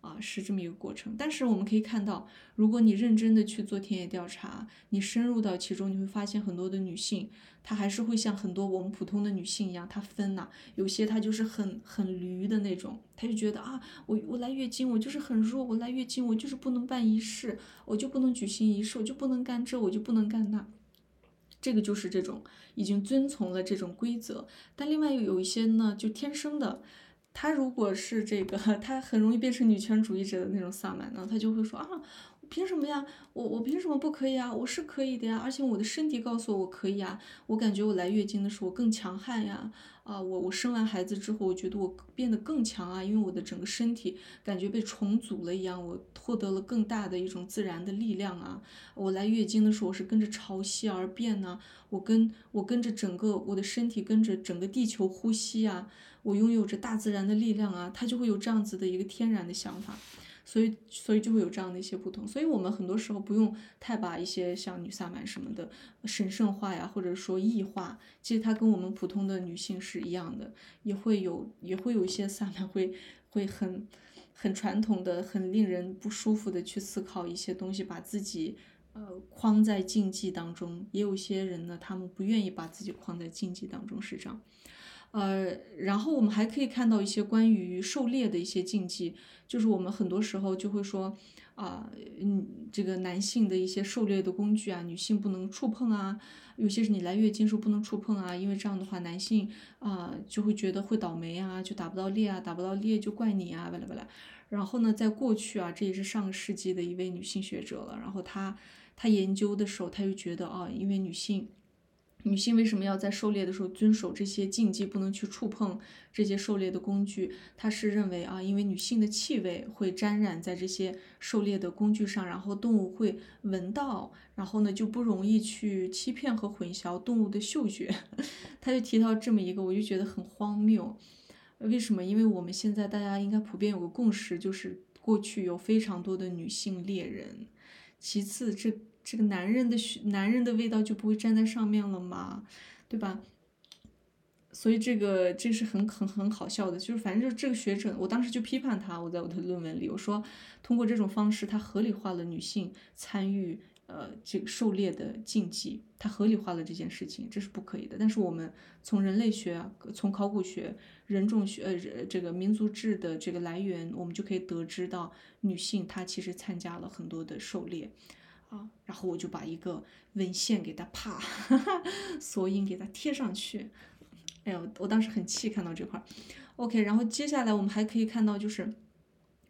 啊，是这么一个过程，但是我们可以看到，如果你认真的去做田野调查，你深入到其中，你会发现很多的女性，她还是会像很多我们普通的女性一样，她分呐，有些她就是很很驴的那种，她就觉得啊，我我来月经，我就是很弱，我来月经，我就是不能办仪式，我就不能举行仪式，我就不能干这，我就不能干那，这个就是这种已经遵从了这种规则，但另外又有一些呢，就天生的。他如果是这个，他很容易变成女权主义者的那种萨满呢，他就会说啊，凭什么呀？我我凭什么不可以啊？我是可以的呀，而且我的身体告诉我我可以啊。我感觉我来月经的时候更强悍呀，啊，我我生完孩子之后，我觉得我变得更强啊，因为我的整个身体感觉被重组了一样，我获得了更大的一种自然的力量啊。我来月经的时候，我是跟着潮汐而变呢，我跟我跟着整个我的身体跟着整个地球呼吸啊。我拥有着大自然的力量啊，他就会有这样子的一个天然的想法，所以所以就会有这样的一些不同。所以我们很多时候不用太把一些像女萨满什么的神圣化呀，或者说异化，其实它跟我们普通的女性是一样的，也会有也会有一些萨满会会很很传统的、很令人不舒服的去思考一些东西，把自己。呃，框在禁忌当中，也有些人呢，他们不愿意把自己框在禁忌当中，是这样。呃，然后我们还可以看到一些关于狩猎的一些禁忌，就是我们很多时候就会说，啊，嗯，这个男性的一些狩猎的工具啊，女性不能触碰啊，有些是你来月经时候不能触碰啊，因为这样的话，男性啊就会觉得会倒霉啊，就打不到猎啊，打不到猎就怪你啊，巴拉巴拉。然后呢，在过去啊，这也是上个世纪的一位女性学者了，然后她。她研究的时候，她就觉得啊，因为女性，女性为什么要在狩猎的时候遵守这些禁忌，不能去触碰这些狩猎的工具？她是认为啊，因为女性的气味会沾染在这些狩猎的工具上，然后动物会闻到，然后呢就不容易去欺骗和混淆动物的嗅觉。她就提到这么一个，我就觉得很荒谬。为什么？因为我们现在大家应该普遍有个共识，就是过去有非常多的女性猎人。其次，这这个男人的血，男人的味道就不会粘在上面了吗？对吧？所以这个这是很很很好笑的，就是反正就这个学者，我当时就批判他，我在我的论文里我说，通过这种方式，他合理化了女性参与呃这个狩猎的禁忌，他合理化了这件事情，这是不可以的。但是我们从人类学，从考古学、人种学呃这个民族志的这个来源，我们就可以得知到女性她其实参加了很多的狩猎。啊，然后我就把一个文献给他啪 索引给他贴上去，哎呦，我当时很气看到这块。OK，然后接下来我们还可以看到就是，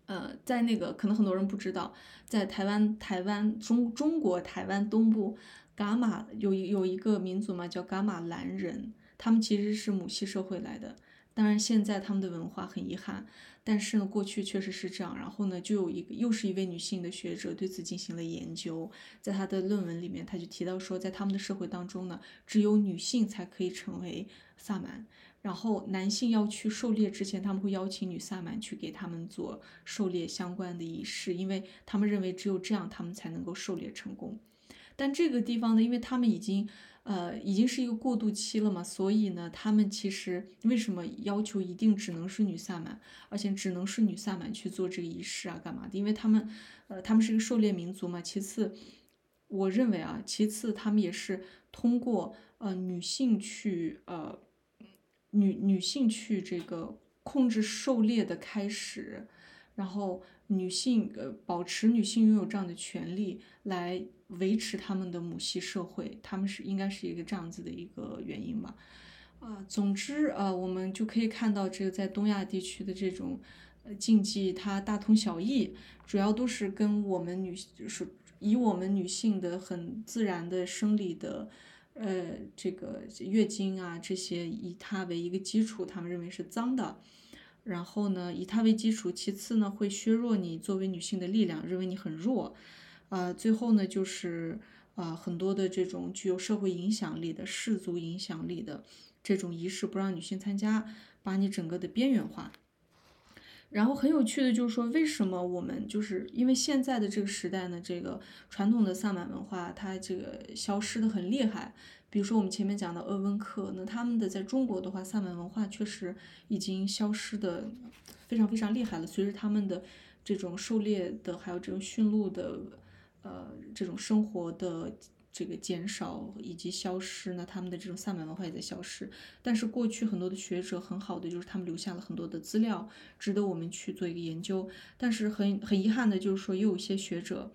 呃，在那个可能很多人不知道，在台湾台湾中中国台湾东部噶玛有有一个民族嘛叫噶玛兰人，他们其实是母系社会来的，当然现在他们的文化很遗憾。但是呢，过去确实是这样。然后呢，就有一个又是一位女性的学者对此进行了研究，在她的论文里面，她就提到说，在他们的社会当中呢，只有女性才可以成为萨满。然后男性要去狩猎之前，他们会邀请女萨满去给他们做狩猎相关的仪式，因为他们认为只有这样，他们才能够狩猎成功。但这个地方呢，因为他们已经。呃，已经是一个过渡期了嘛，所以呢，他们其实为什么要求一定只能是女萨满，而且只能是女萨满去做这个仪式啊，干嘛的？因为他们，呃，他们是一个狩猎民族嘛。其次，我认为啊，其次他们也是通过呃女性去呃女女性去这个控制狩猎的开始，然后女性呃保持女性拥有这样的权利来。维持他们的母系社会，他们是应该是一个这样子的一个原因吧，啊，总之呃，我们就可以看到这个在东亚地区的这种呃禁忌，它大同小异，主要都是跟我们女就是以我们女性的很自然的生理的呃这个月经啊这些以它为一个基础，他们认为是脏的，然后呢以它为基础，其次呢会削弱你作为女性的力量，认为你很弱。呃，最后呢，就是呃很多的这种具有社会影响力的氏族影响力的这种仪式不让女性参加，把你整个的边缘化。然后很有趣的就是说，为什么我们就是因为现在的这个时代呢，这个传统的萨满文化它这个消失的很厉害。比如说我们前面讲的鄂温克，那他们的在中国的话，萨满文化确实已经消失的非常非常厉害了。随着他们的这种狩猎的还有这种驯鹿的。呃，这种生活的这个减少以及消失呢，他们的这种萨满文化也在消失。但是过去很多的学者很好的就是他们留下了很多的资料，值得我们去做一个研究。但是很很遗憾的就是说，又有些学者，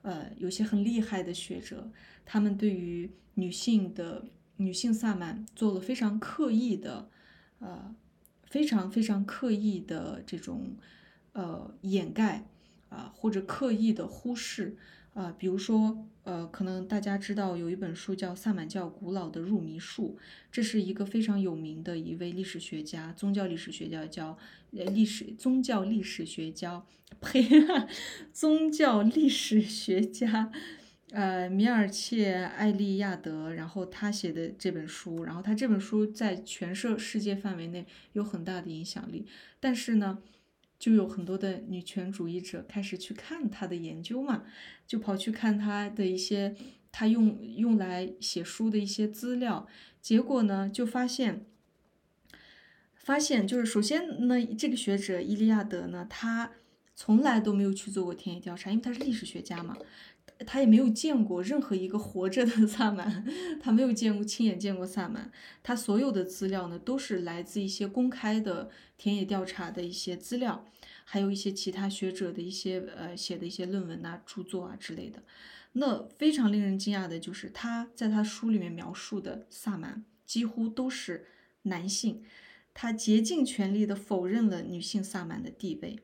呃，有些很厉害的学者，他们对于女性的女性萨满做了非常刻意的，呃，非常非常刻意的这种呃掩盖。啊，或者刻意的忽视啊，比如说，呃，可能大家知道有一本书叫《萨满教古老的入迷术》，这是一个非常有名的一位历史学家，宗教历史学家，叫呃历史宗教历史学家，呸，宗教历史学家，呃，米尔切艾利亚德，然后他写的这本书，然后他这本书在全社世界范围内有很大的影响力，但是呢。就有很多的女权主义者开始去看他的研究嘛，就跑去看他的一些他用用来写书的一些资料，结果呢就发现，发现就是首先呢这个学者伊利亚德呢他从来都没有去做过田野调查，因为他是历史学家嘛。他也没有见过任何一个活着的 萨满，他没有见过亲眼见过萨满。他所有的资料呢，都是来自一些公开的田野调查的一些资料，还有一些其他学者的一些呃写的一些论文啊、著作啊之类的。那非常令人惊讶的就是他在他书里面描述的萨满几乎都是男性，他竭尽全力的否认了女性萨满的地位，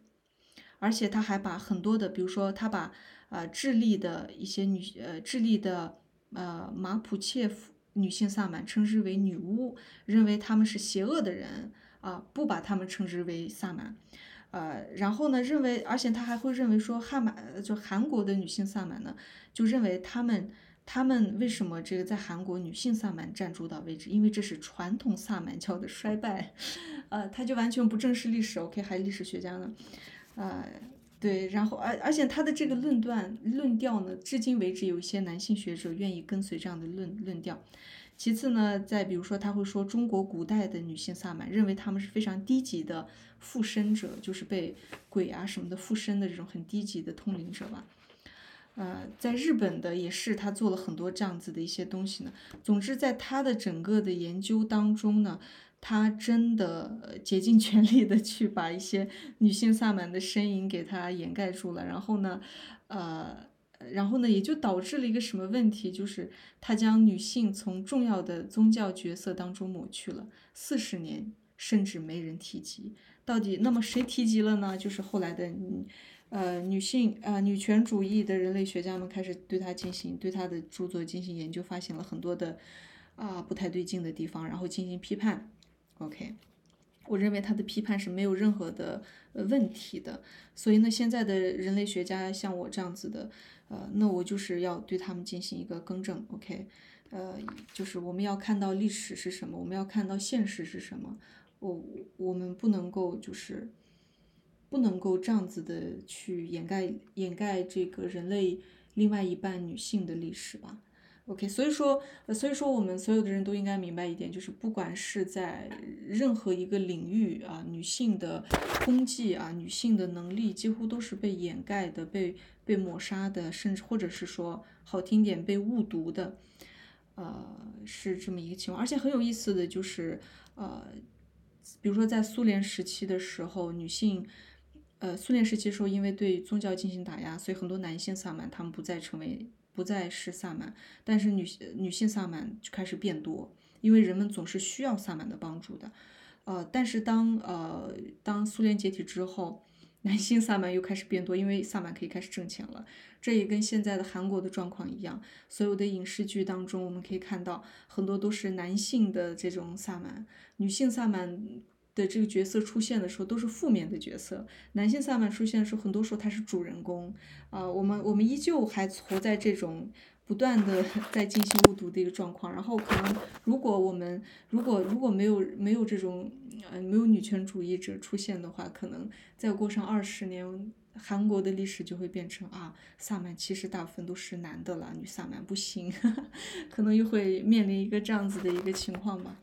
而且他还把很多的，比如说他把。啊，智利的一些女呃，智利的呃马普切夫女性萨满称之为女巫，认为他们是邪恶的人啊，不把他们称之为萨满，呃，然后呢，认为而且他还会认为说汉满就韩国的女性萨满呢，就认为他们他们为什么这个在韩国女性萨满占主导位置？因为这是传统萨满教的衰败，呃，他就完全不正视历史，OK，还历史学家呢，呃。对，然后而而且他的这个论断论调呢，至今为止有一些男性学者愿意跟随这样的论论调。其次呢，再比如说他会说中国古代的女性萨满，认为他们是非常低级的附身者，就是被鬼啊什么的附身的这种很低级的通灵者吧。呃，在日本的也是他做了很多这样子的一些东西呢。总之，在他的整个的研究当中呢。他真的竭尽全力的去把一些女性萨满的身影给他掩盖住了，然后呢，呃，然后呢，也就导致了一个什么问题，就是他将女性从重要的宗教角色当中抹去了四十年，甚至没人提及。到底那么谁提及了呢？就是后来的，呃，女性呃女权主义的人类学家们开始对他进行对他的著作进行研究，发现了很多的啊不太对劲的地方，然后进行批判。OK，我认为他的批判是没有任何的呃问题的，所以呢，现在的人类学家像我这样子的，呃，那我就是要对他们进行一个更正。OK，呃，就是我们要看到历史是什么，我们要看到现实是什么，我我们不能够就是不能够这样子的去掩盖掩盖这个人类另外一半女性的历史吧。OK，所以说，所以说我们所有的人都应该明白一点，就是不管是在任何一个领域啊，女性的功绩啊，女性的能力几乎都是被掩盖的、被被抹杀的，甚至或者是说好听点被误读的，呃，是这么一个情况。而且很有意思的就是，呃，比如说在苏联时期的时候，女性，呃，苏联时期时候因为对宗教进行打压，所以很多男性萨满他们不再成为。不再是萨满，但是女女性萨满就开始变多，因为人们总是需要萨满的帮助的。呃，但是当呃当苏联解体之后，男性萨满又开始变多，因为萨满可以开始挣钱了。这也跟现在的韩国的状况一样，所有的影视剧当中我们可以看到很多都是男性的这种萨满，女性萨满。的这个角色出现的时候都是负面的角色，男性萨满出现的时候，很多时候他是主人公啊。我们我们依旧还活在这种不断的 在进行误读的一个状况。然后可能如果我们如果如果没有没有这种呃没有女权主义者出现的话，可能再过上二十年，韩国的历史就会变成啊萨满其实大部分都是男的了，女萨满不行，可能又会面临一个这样子的一个情况吧。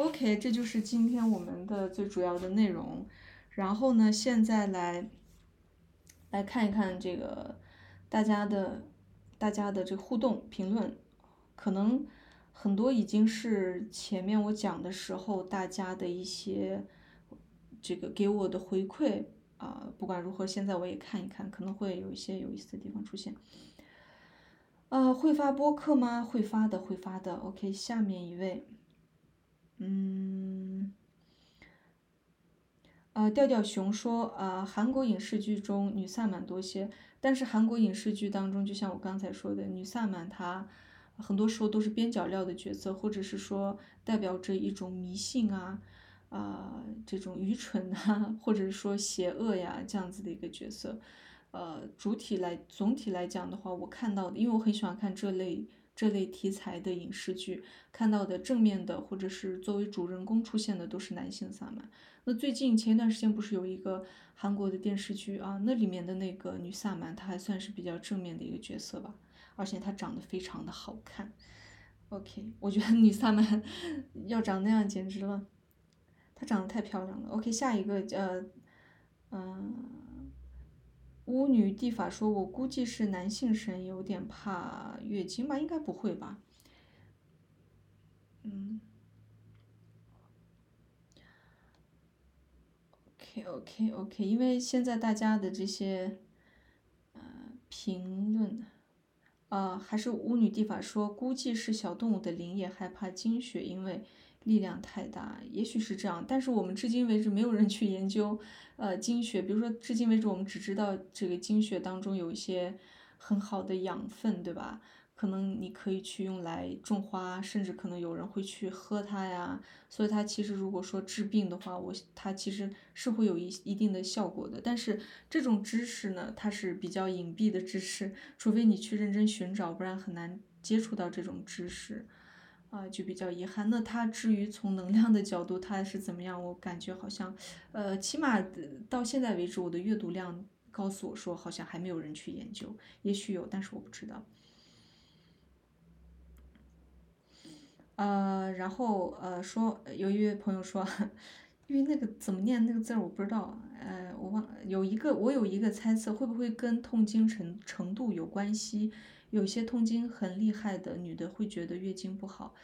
OK，这就是今天我们的最主要的内容。然后呢，现在来来看一看这个大家的大家的这互动评论，可能很多已经是前面我讲的时候大家的一些这个给我的回馈啊。不管如何，现在我也看一看，可能会有一些有意思的地方出现。呃，会发播客吗？会发的，会发的。OK，下面一位。嗯，呃，调调熊说，啊，韩国影视剧中女萨满多些，但是韩国影视剧当中，就像我刚才说的，女萨满她很多时候都是边角料的角色，或者是说代表着一种迷信啊，啊，这种愚蠢啊，或者是说邪恶呀这样子的一个角色。呃，主体来总体来讲的话，我看到的，因为我很喜欢看这类。这类题材的影视剧，看到的正面的或者是作为主人公出现的都是男性萨满。那最近前一段时间不是有一个韩国的电视剧啊，那里面的那个女萨满，她还算是比较正面的一个角色吧，而且她长得非常的好看。OK，我觉得女萨满要长那样简直了，她长得太漂亮了。OK，下一个呃，嗯。巫女地法说：“我估计是男性神有点怕月经吧，应该不会吧？”嗯。OK OK OK，因为现在大家的这些呃评论，啊，还是巫女地法说，估计是小动物的灵也害怕经血，因为。力量太大，也许是这样，但是我们至今为止没有人去研究，呃，经血。比如说，至今为止我们只知道这个经血当中有一些很好的养分，对吧？可能你可以去用来种花，甚至可能有人会去喝它呀。所以它其实如果说治病的话，我它其实是会有一一定的效果的。但是这种知识呢，它是比较隐蔽的知识，除非你去认真寻找，不然很难接触到这种知识。啊，就比较遗憾。那它至于从能量的角度，它是怎么样？我感觉好像，呃，起码到现在为止，我的阅读量告诉我说，好像还没有人去研究。也许有，但是我不知道。呃，然后呃说，有一位朋友说，因为那个怎么念那个字儿我不知道，呃，我忘有一个，我有一个猜测，会不会跟痛经程程度有关系？有些痛经很厉害的女的会觉得月经不好。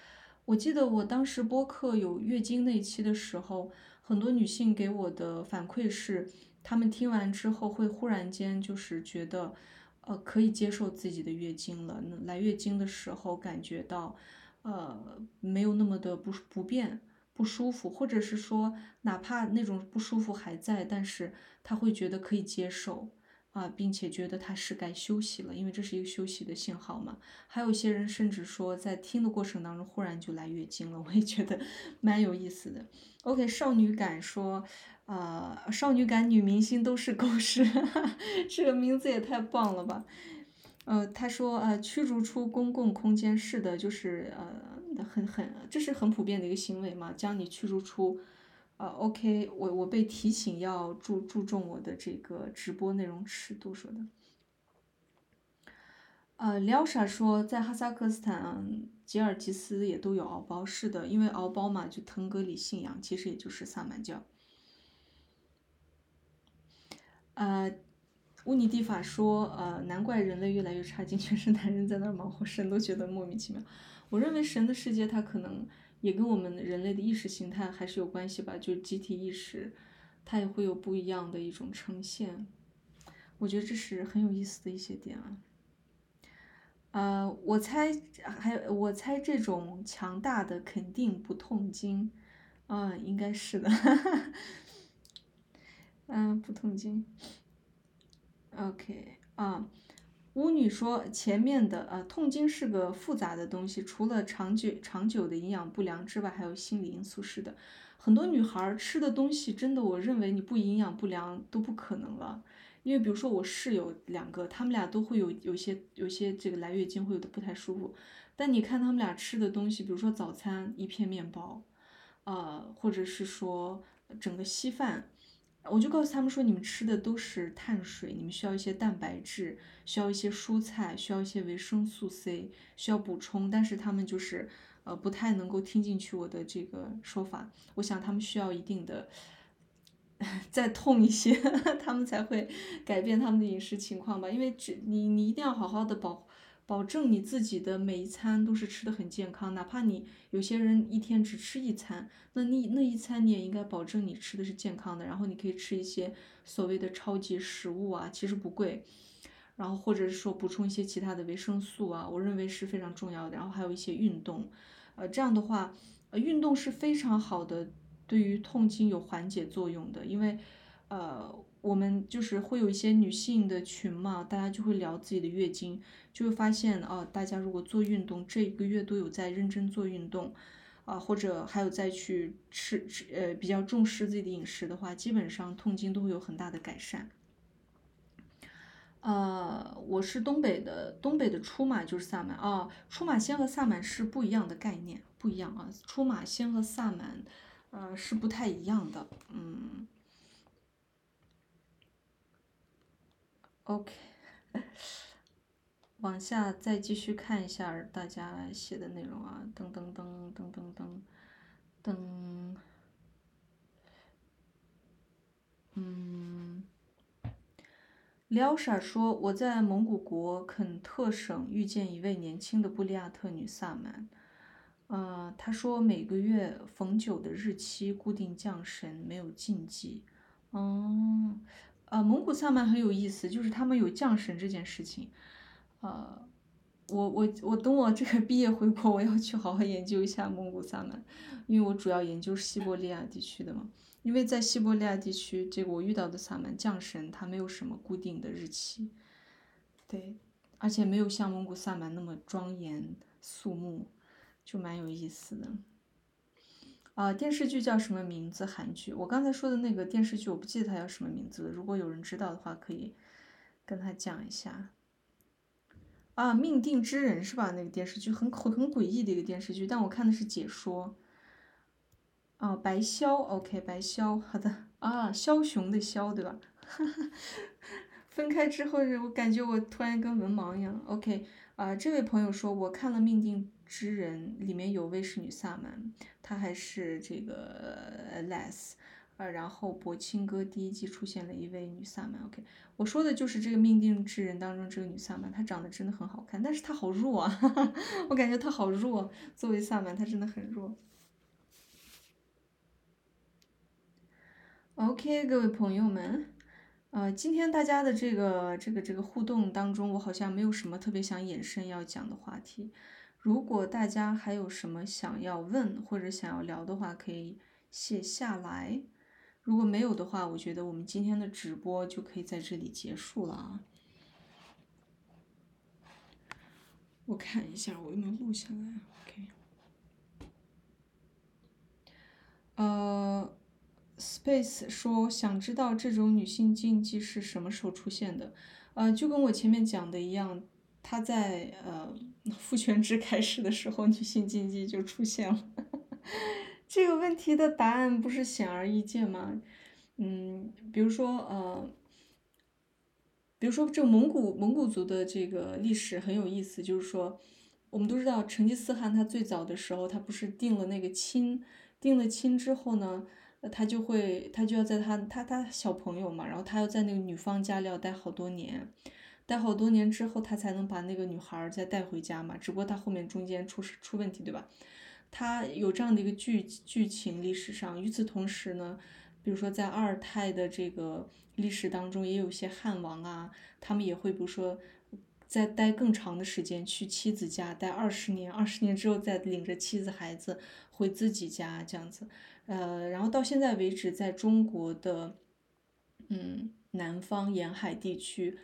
我记得我当时播客有月经那期的时候，很多女性给我的反馈是，她们听完之后会忽然间就是觉得，呃，可以接受自己的月经了。来月经的时候感觉到，呃，没有那么的不不便、不舒服，或者是说哪怕那种不舒服还在，但是她会觉得可以接受。啊，并且觉得他是该休息了，因为这是一个休息的信号嘛。还有一些人甚至说，在听的过程当中忽然就来月经了，我也觉得 蛮有意思的。OK，少女感说，呃，少女感女明星都是狗屎，这个名字也太棒了吧。呃，他说，呃，驱逐出公共空间是的，就是呃，很很，这是很普遍的一个行为嘛，将你驱逐出。啊，OK，我我被提醒要注注重我的这个直播内容尺度，说的。呃，廖莎说，在哈萨克斯坦、吉尔吉斯也都有敖包，是的，因为敖包嘛，就腾格里信仰，其实也就是萨满教。呃，乌尼蒂法说，呃，难怪人类越来越差劲，全是男人在那忙活，神都觉得莫名其妙。我认为神的世界，它可能。也跟我们人类的意识形态还是有关系吧，就是集体意识，它也会有不一样的一种呈现。我觉得这是很有意思的一些点啊。呃，我猜还有我猜这种强大的肯定不痛经，啊，应该是的。嗯，不痛经。OK，啊。巫女说：“前面的呃，痛经是个复杂的东西，除了长久长久的营养不良之外，还有心理因素。是的，很多女孩吃的东西真的，我认为你不营养不良都不可能了。因为比如说我室友两个，他们俩都会有有些有些这个来月经会有的不太舒服，但你看他们俩吃的东西，比如说早餐一片面包，呃，或者是说整个稀饭。”我就告诉他们说，你们吃的都是碳水，你们需要一些蛋白质，需要一些蔬菜，需要一些维生素 C，需要补充。但是他们就是，呃，不太能够听进去我的这个说法。我想他们需要一定的，再痛一些，他们才会改变他们的饮食情况吧。因为只你你一定要好好的保。保证你自己的每一餐都是吃的很健康，哪怕你有些人一天只吃一餐，那你那一餐你也应该保证你吃的是健康的。然后你可以吃一些所谓的超级食物啊，其实不贵，然后或者是说补充一些其他的维生素啊，我认为是非常重要的。然后还有一些运动，呃，这样的话，呃，运动是非常好的，对于痛经有缓解作用的，因为，呃。我们就是会有一些女性的群嘛，大家就会聊自己的月经，就会发现啊，大家如果做运动，这一个月都有在认真做运动，啊，或者还有再去吃吃呃比较重视自己的饮食的话，基本上痛经都会有很大的改善。呃，我是东北的，东北的出马就是萨满啊。出马仙和萨满是不一样的概念，不一样啊。出马仙和萨满，呃，是不太一样的。嗯，OK，往下再继续看一下大家写的内容啊，噔噔噔噔噔噔噔，嗯。撩傻说：“我在蒙古国肯特省遇见一位年轻的布利亚特女萨满，呃，她说每个月逢九的日期固定降神，没有禁忌。嗯，呃，蒙古萨满很有意思，就是他们有降神这件事情。呃，我我我等我这个毕业回国，我要去好好研究一下蒙古萨满，因为我主要研究西伯利亚地区的嘛。”因为在西伯利亚地区，这个我遇到的萨满降神，他没有什么固定的日期，对，而且没有像蒙古萨满那么庄严肃穆，就蛮有意思的。啊，电视剧叫什么名字？韩剧？我刚才说的那个电视剧，我不记得它叫什么名字了。如果有人知道的话，可以跟他讲一下。啊，命定之人是吧？那个电视剧很很诡异的一个电视剧，但我看的是解说。哦，白枭，OK，白枭，好的啊，枭雄的枭，对吧？哈 哈分开之后，我感觉我突然跟文盲一样。OK，啊，这位朋友说，我看了《命定之人》，里面有位是女萨满，她还是这个 less，呃，然后《博青哥》第一季出现了一位女萨满。OK，我说的就是这个《命定之人》当中这个女萨满，她长得真的很好看，但是她好弱啊，我感觉她好弱，作为萨满，她真的很弱。OK，各位朋友们，呃，今天大家的这个这个这个互动当中，我好像没有什么特别想延伸要讲的话题。如果大家还有什么想要问或者想要聊的话，可以写下来。如果没有的话，我觉得我们今天的直播就可以在这里结束了啊。我看一下我有没有录下来，OK。呃。Space 说想知道这种女性禁忌是什么时候出现的？呃，就跟我前面讲的一样，他在呃父权制开始的时候，女性禁忌就出现了。这个问题的答案不是显而易见吗？嗯，比如说呃，比如说这个蒙古蒙古族的这个历史很有意思，就是说我们都知道成吉思汗他最早的时候，他不是定了那个亲，定了亲之后呢？他就会，他就要在他他他小朋友嘛，然后他要在那个女方家里要待好多年，待好多年之后，他才能把那个女孩再带回家嘛。只不过他后面中间出事出问题，对吧？他有这样的一个剧剧情历史上。与此同时呢，比如说在二太的这个历史当中，也有一些汉王啊，他们也会比如说再待更长的时间，去妻子家待二十年，二十年之后再领着妻子孩子回自己家这样子。呃，然后到现在为止，在中国的，嗯，南方沿海地区，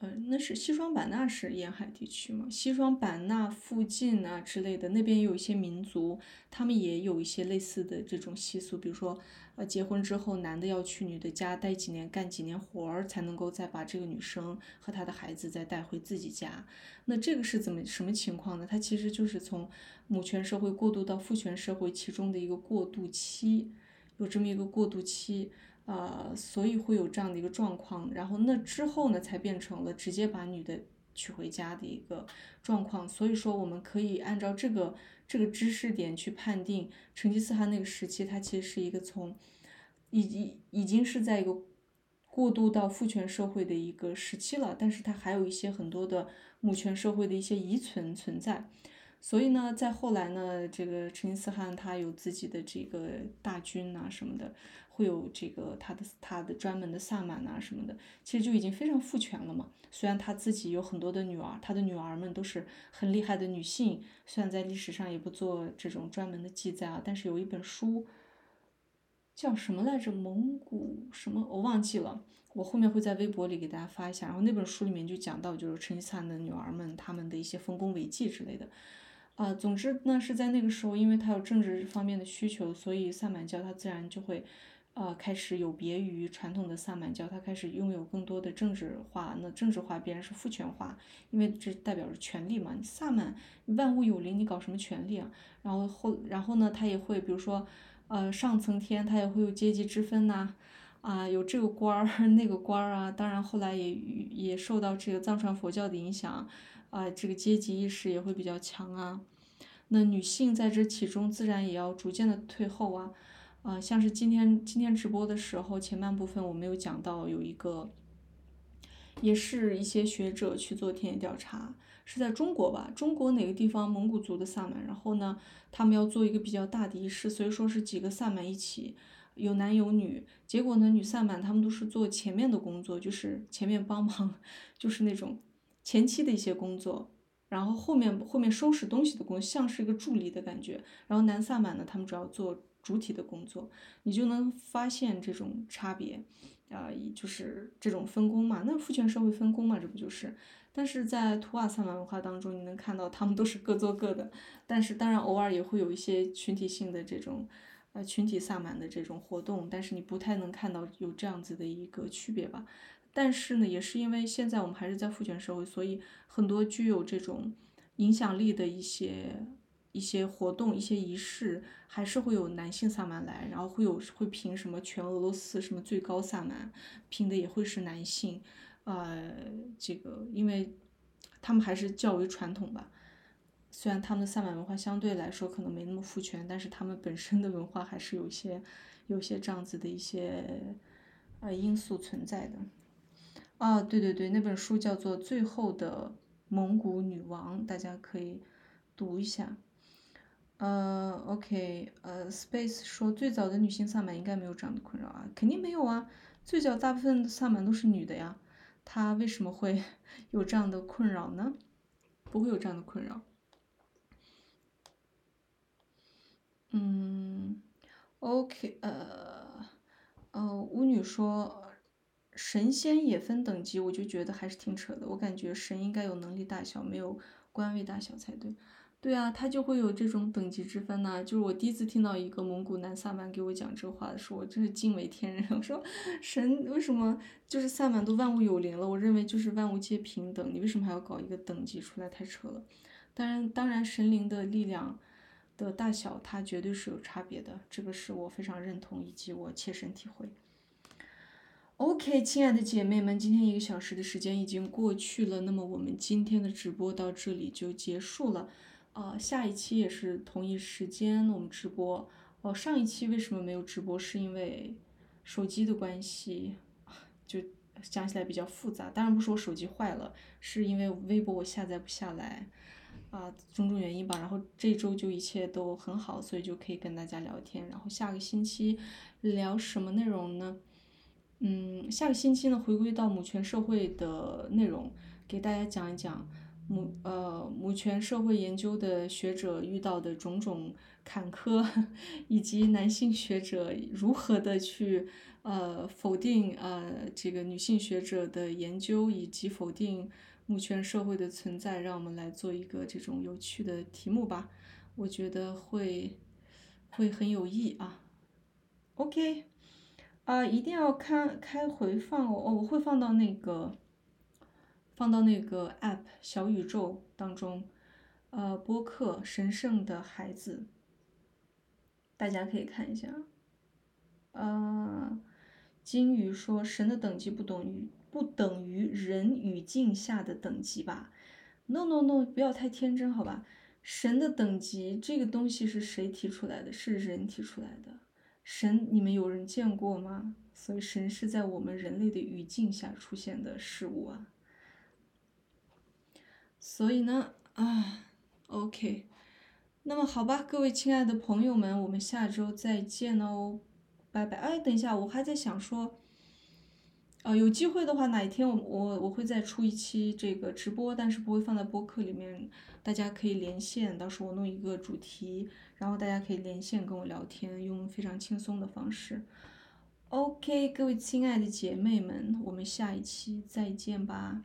呃，那是西双版纳是沿海地区嘛？西双版纳附近啊之类的，那边有一些民族，他们也有一些类似的这种习俗，比如说，呃，结婚之后，男的要去女的家待几年，干几年活儿，才能够再把这个女生和她的孩子再带回自己家。那这个是怎么什么情况呢？它其实就是从。母权社会过渡到父权社会，其中的一个过渡期，有这么一个过渡期，呃，所以会有这样的一个状况。然后那之后呢，才变成了直接把女的娶回家的一个状况。所以说，我们可以按照这个这个知识点去判定，成吉思汗那个时期，它其实是一个从，已经已经是在一个过渡到父权社会的一个时期了。但是它还有一些很多的母权社会的一些遗存存在。所以呢，在后来呢，这个成吉思汗他有自己的这个大军呐什么的，会有这个他的他的专门的萨满呐什么的，其实就已经非常父权了嘛。虽然他自己有很多的女儿，他的女儿们都是很厉害的女性，虽然在历史上也不做这种专门的记载啊，但是有一本书叫什么来着？蒙古什么我忘记了，我后面会在微博里给大家发一下。然后那本书里面就讲到，就是成吉思汗的女儿们他们的一些丰功伟绩之类的。啊，总之呢，是在那个时候，因为他有政治方面的需求，所以萨满教他自然就会，呃，开始有别于传统的萨满教，它开始拥有更多的政治化。那政治化必然是父权化，因为这代表着权力嘛。萨满万物有灵，你搞什么权力啊？然后后，然后呢，他也会比如说，呃，上层天他也会有阶级之分呐，啊，有这个官儿 那个官儿啊。当然后来也也受到这个藏传佛教的影响，啊，这个阶级意识也会比较强啊。那女性在这其中自然也要逐渐的退后啊。啊，像是今天今天直播的时候，前半部分我没有讲到，有一个，也是一些学者去做田野调查，是在中国吧？中国哪个地方蒙古族的萨满？然后呢，他们要做一个比较大的仪式，所以说是几个萨满一起，有男有女。结果呢，女萨满他们都是做前面的工作，就是前面帮忙，就是那种前期的一些工作，然后后面后面收拾东西的工作，像是一个助理的感觉。然后南萨满呢，他们主要做。主体的工作，你就能发现这种差别，啊，就是这种分工嘛。那父权社会分工嘛，这不就是？但是在图瓦萨满文化当中，你能看到他们都是各做各的。但是当然偶尔也会有一些群体性的这种，呃，群体萨满的这种活动，但是你不太能看到有这样子的一个区别吧。但是呢，也是因为现在我们还是在父权社会，所以很多具有这种影响力的一些。一些活动、一些仪式，还是会有男性萨满来，然后会有会评什么全俄罗斯什么最高萨满，评的也会是男性，呃，这个因为他们还是较为传统吧，虽然他们的萨满文化相对来说可能没那么父权，但是他们本身的文化还是有些有些这样子的一些呃因素存在的。啊，对对对，那本书叫做《最后的蒙古女王》，大家可以读一下。呃，OK，呃，Space 说最早的女性萨满应该没有这样的困扰啊，肯定没有啊，最早大部分的萨满都是女的呀，她为什么会 有这样的困扰呢？不会有这样的困扰。嗯，OK，呃，呃，巫女说神仙也分等级，我就觉得还是挺扯的，我感觉神应该有能力大小，没有官位大小才对。对啊，他就会有这种等级之分呐。就是我第一次听到一个蒙古男萨满给我讲这话的时候，我真是惊为天人。我说，神为什么就是萨满都万物有灵了？我认为就是万物皆平等，你为什么还要搞一个等级出来？太扯了。当然，当然，神灵的力量的大小，它绝对是有差别的，这个是我非常认同以及我切身体会。OK，亲爱的姐妹们，今天一个小时的时间已经过去了，那么我们今天的直播到这里就结束了。呃，下一期也是同一时间我们直播。哦，上一期为什么没有直播？是因为手机的关系，就讲起来比较复杂。当然不是我手机坏了，是因为微博我下载不下来，啊，种种原因吧。然后这周就一切都很好，所以就可以跟大家聊天。然后下个星期聊什么内容呢？嗯，下个星期呢，回归到母权社会的内容，给大家讲一讲。母呃母权社会研究的学者遇到的种种坎坷，以及男性学者如何的去呃否定呃这个女性学者的研究，以及否定母权社会的存在，让我们来做一个这种有趣的题目吧，我觉得会会很有益啊。OK，啊一定要看开回放哦，我会放到那个。放到那个 App 小宇宙当中，呃，播客《神圣的孩子》，大家可以看一下。呃，金鱼说：“神的等级不等于不等于人语境下的等级吧？”No No No，不要太天真，好吧？神的等级这个东西是谁提出来的？是人提出来的。神，你们有人见过吗？所以神是在我们人类的语境下出现的事物啊。所以呢，啊，OK，那么好吧，各位亲爱的朋友们，我们下周再见哦，拜拜。哎，等一下，我还在想说，呃，有机会的话，哪一天我我我会再出一期这个直播，但是不会放在播客里面，大家可以连线，到时候我弄一个主题，然后大家可以连线跟我聊天，用非常轻松的方式。OK，各位亲爱的姐妹们，我们下一期再见吧。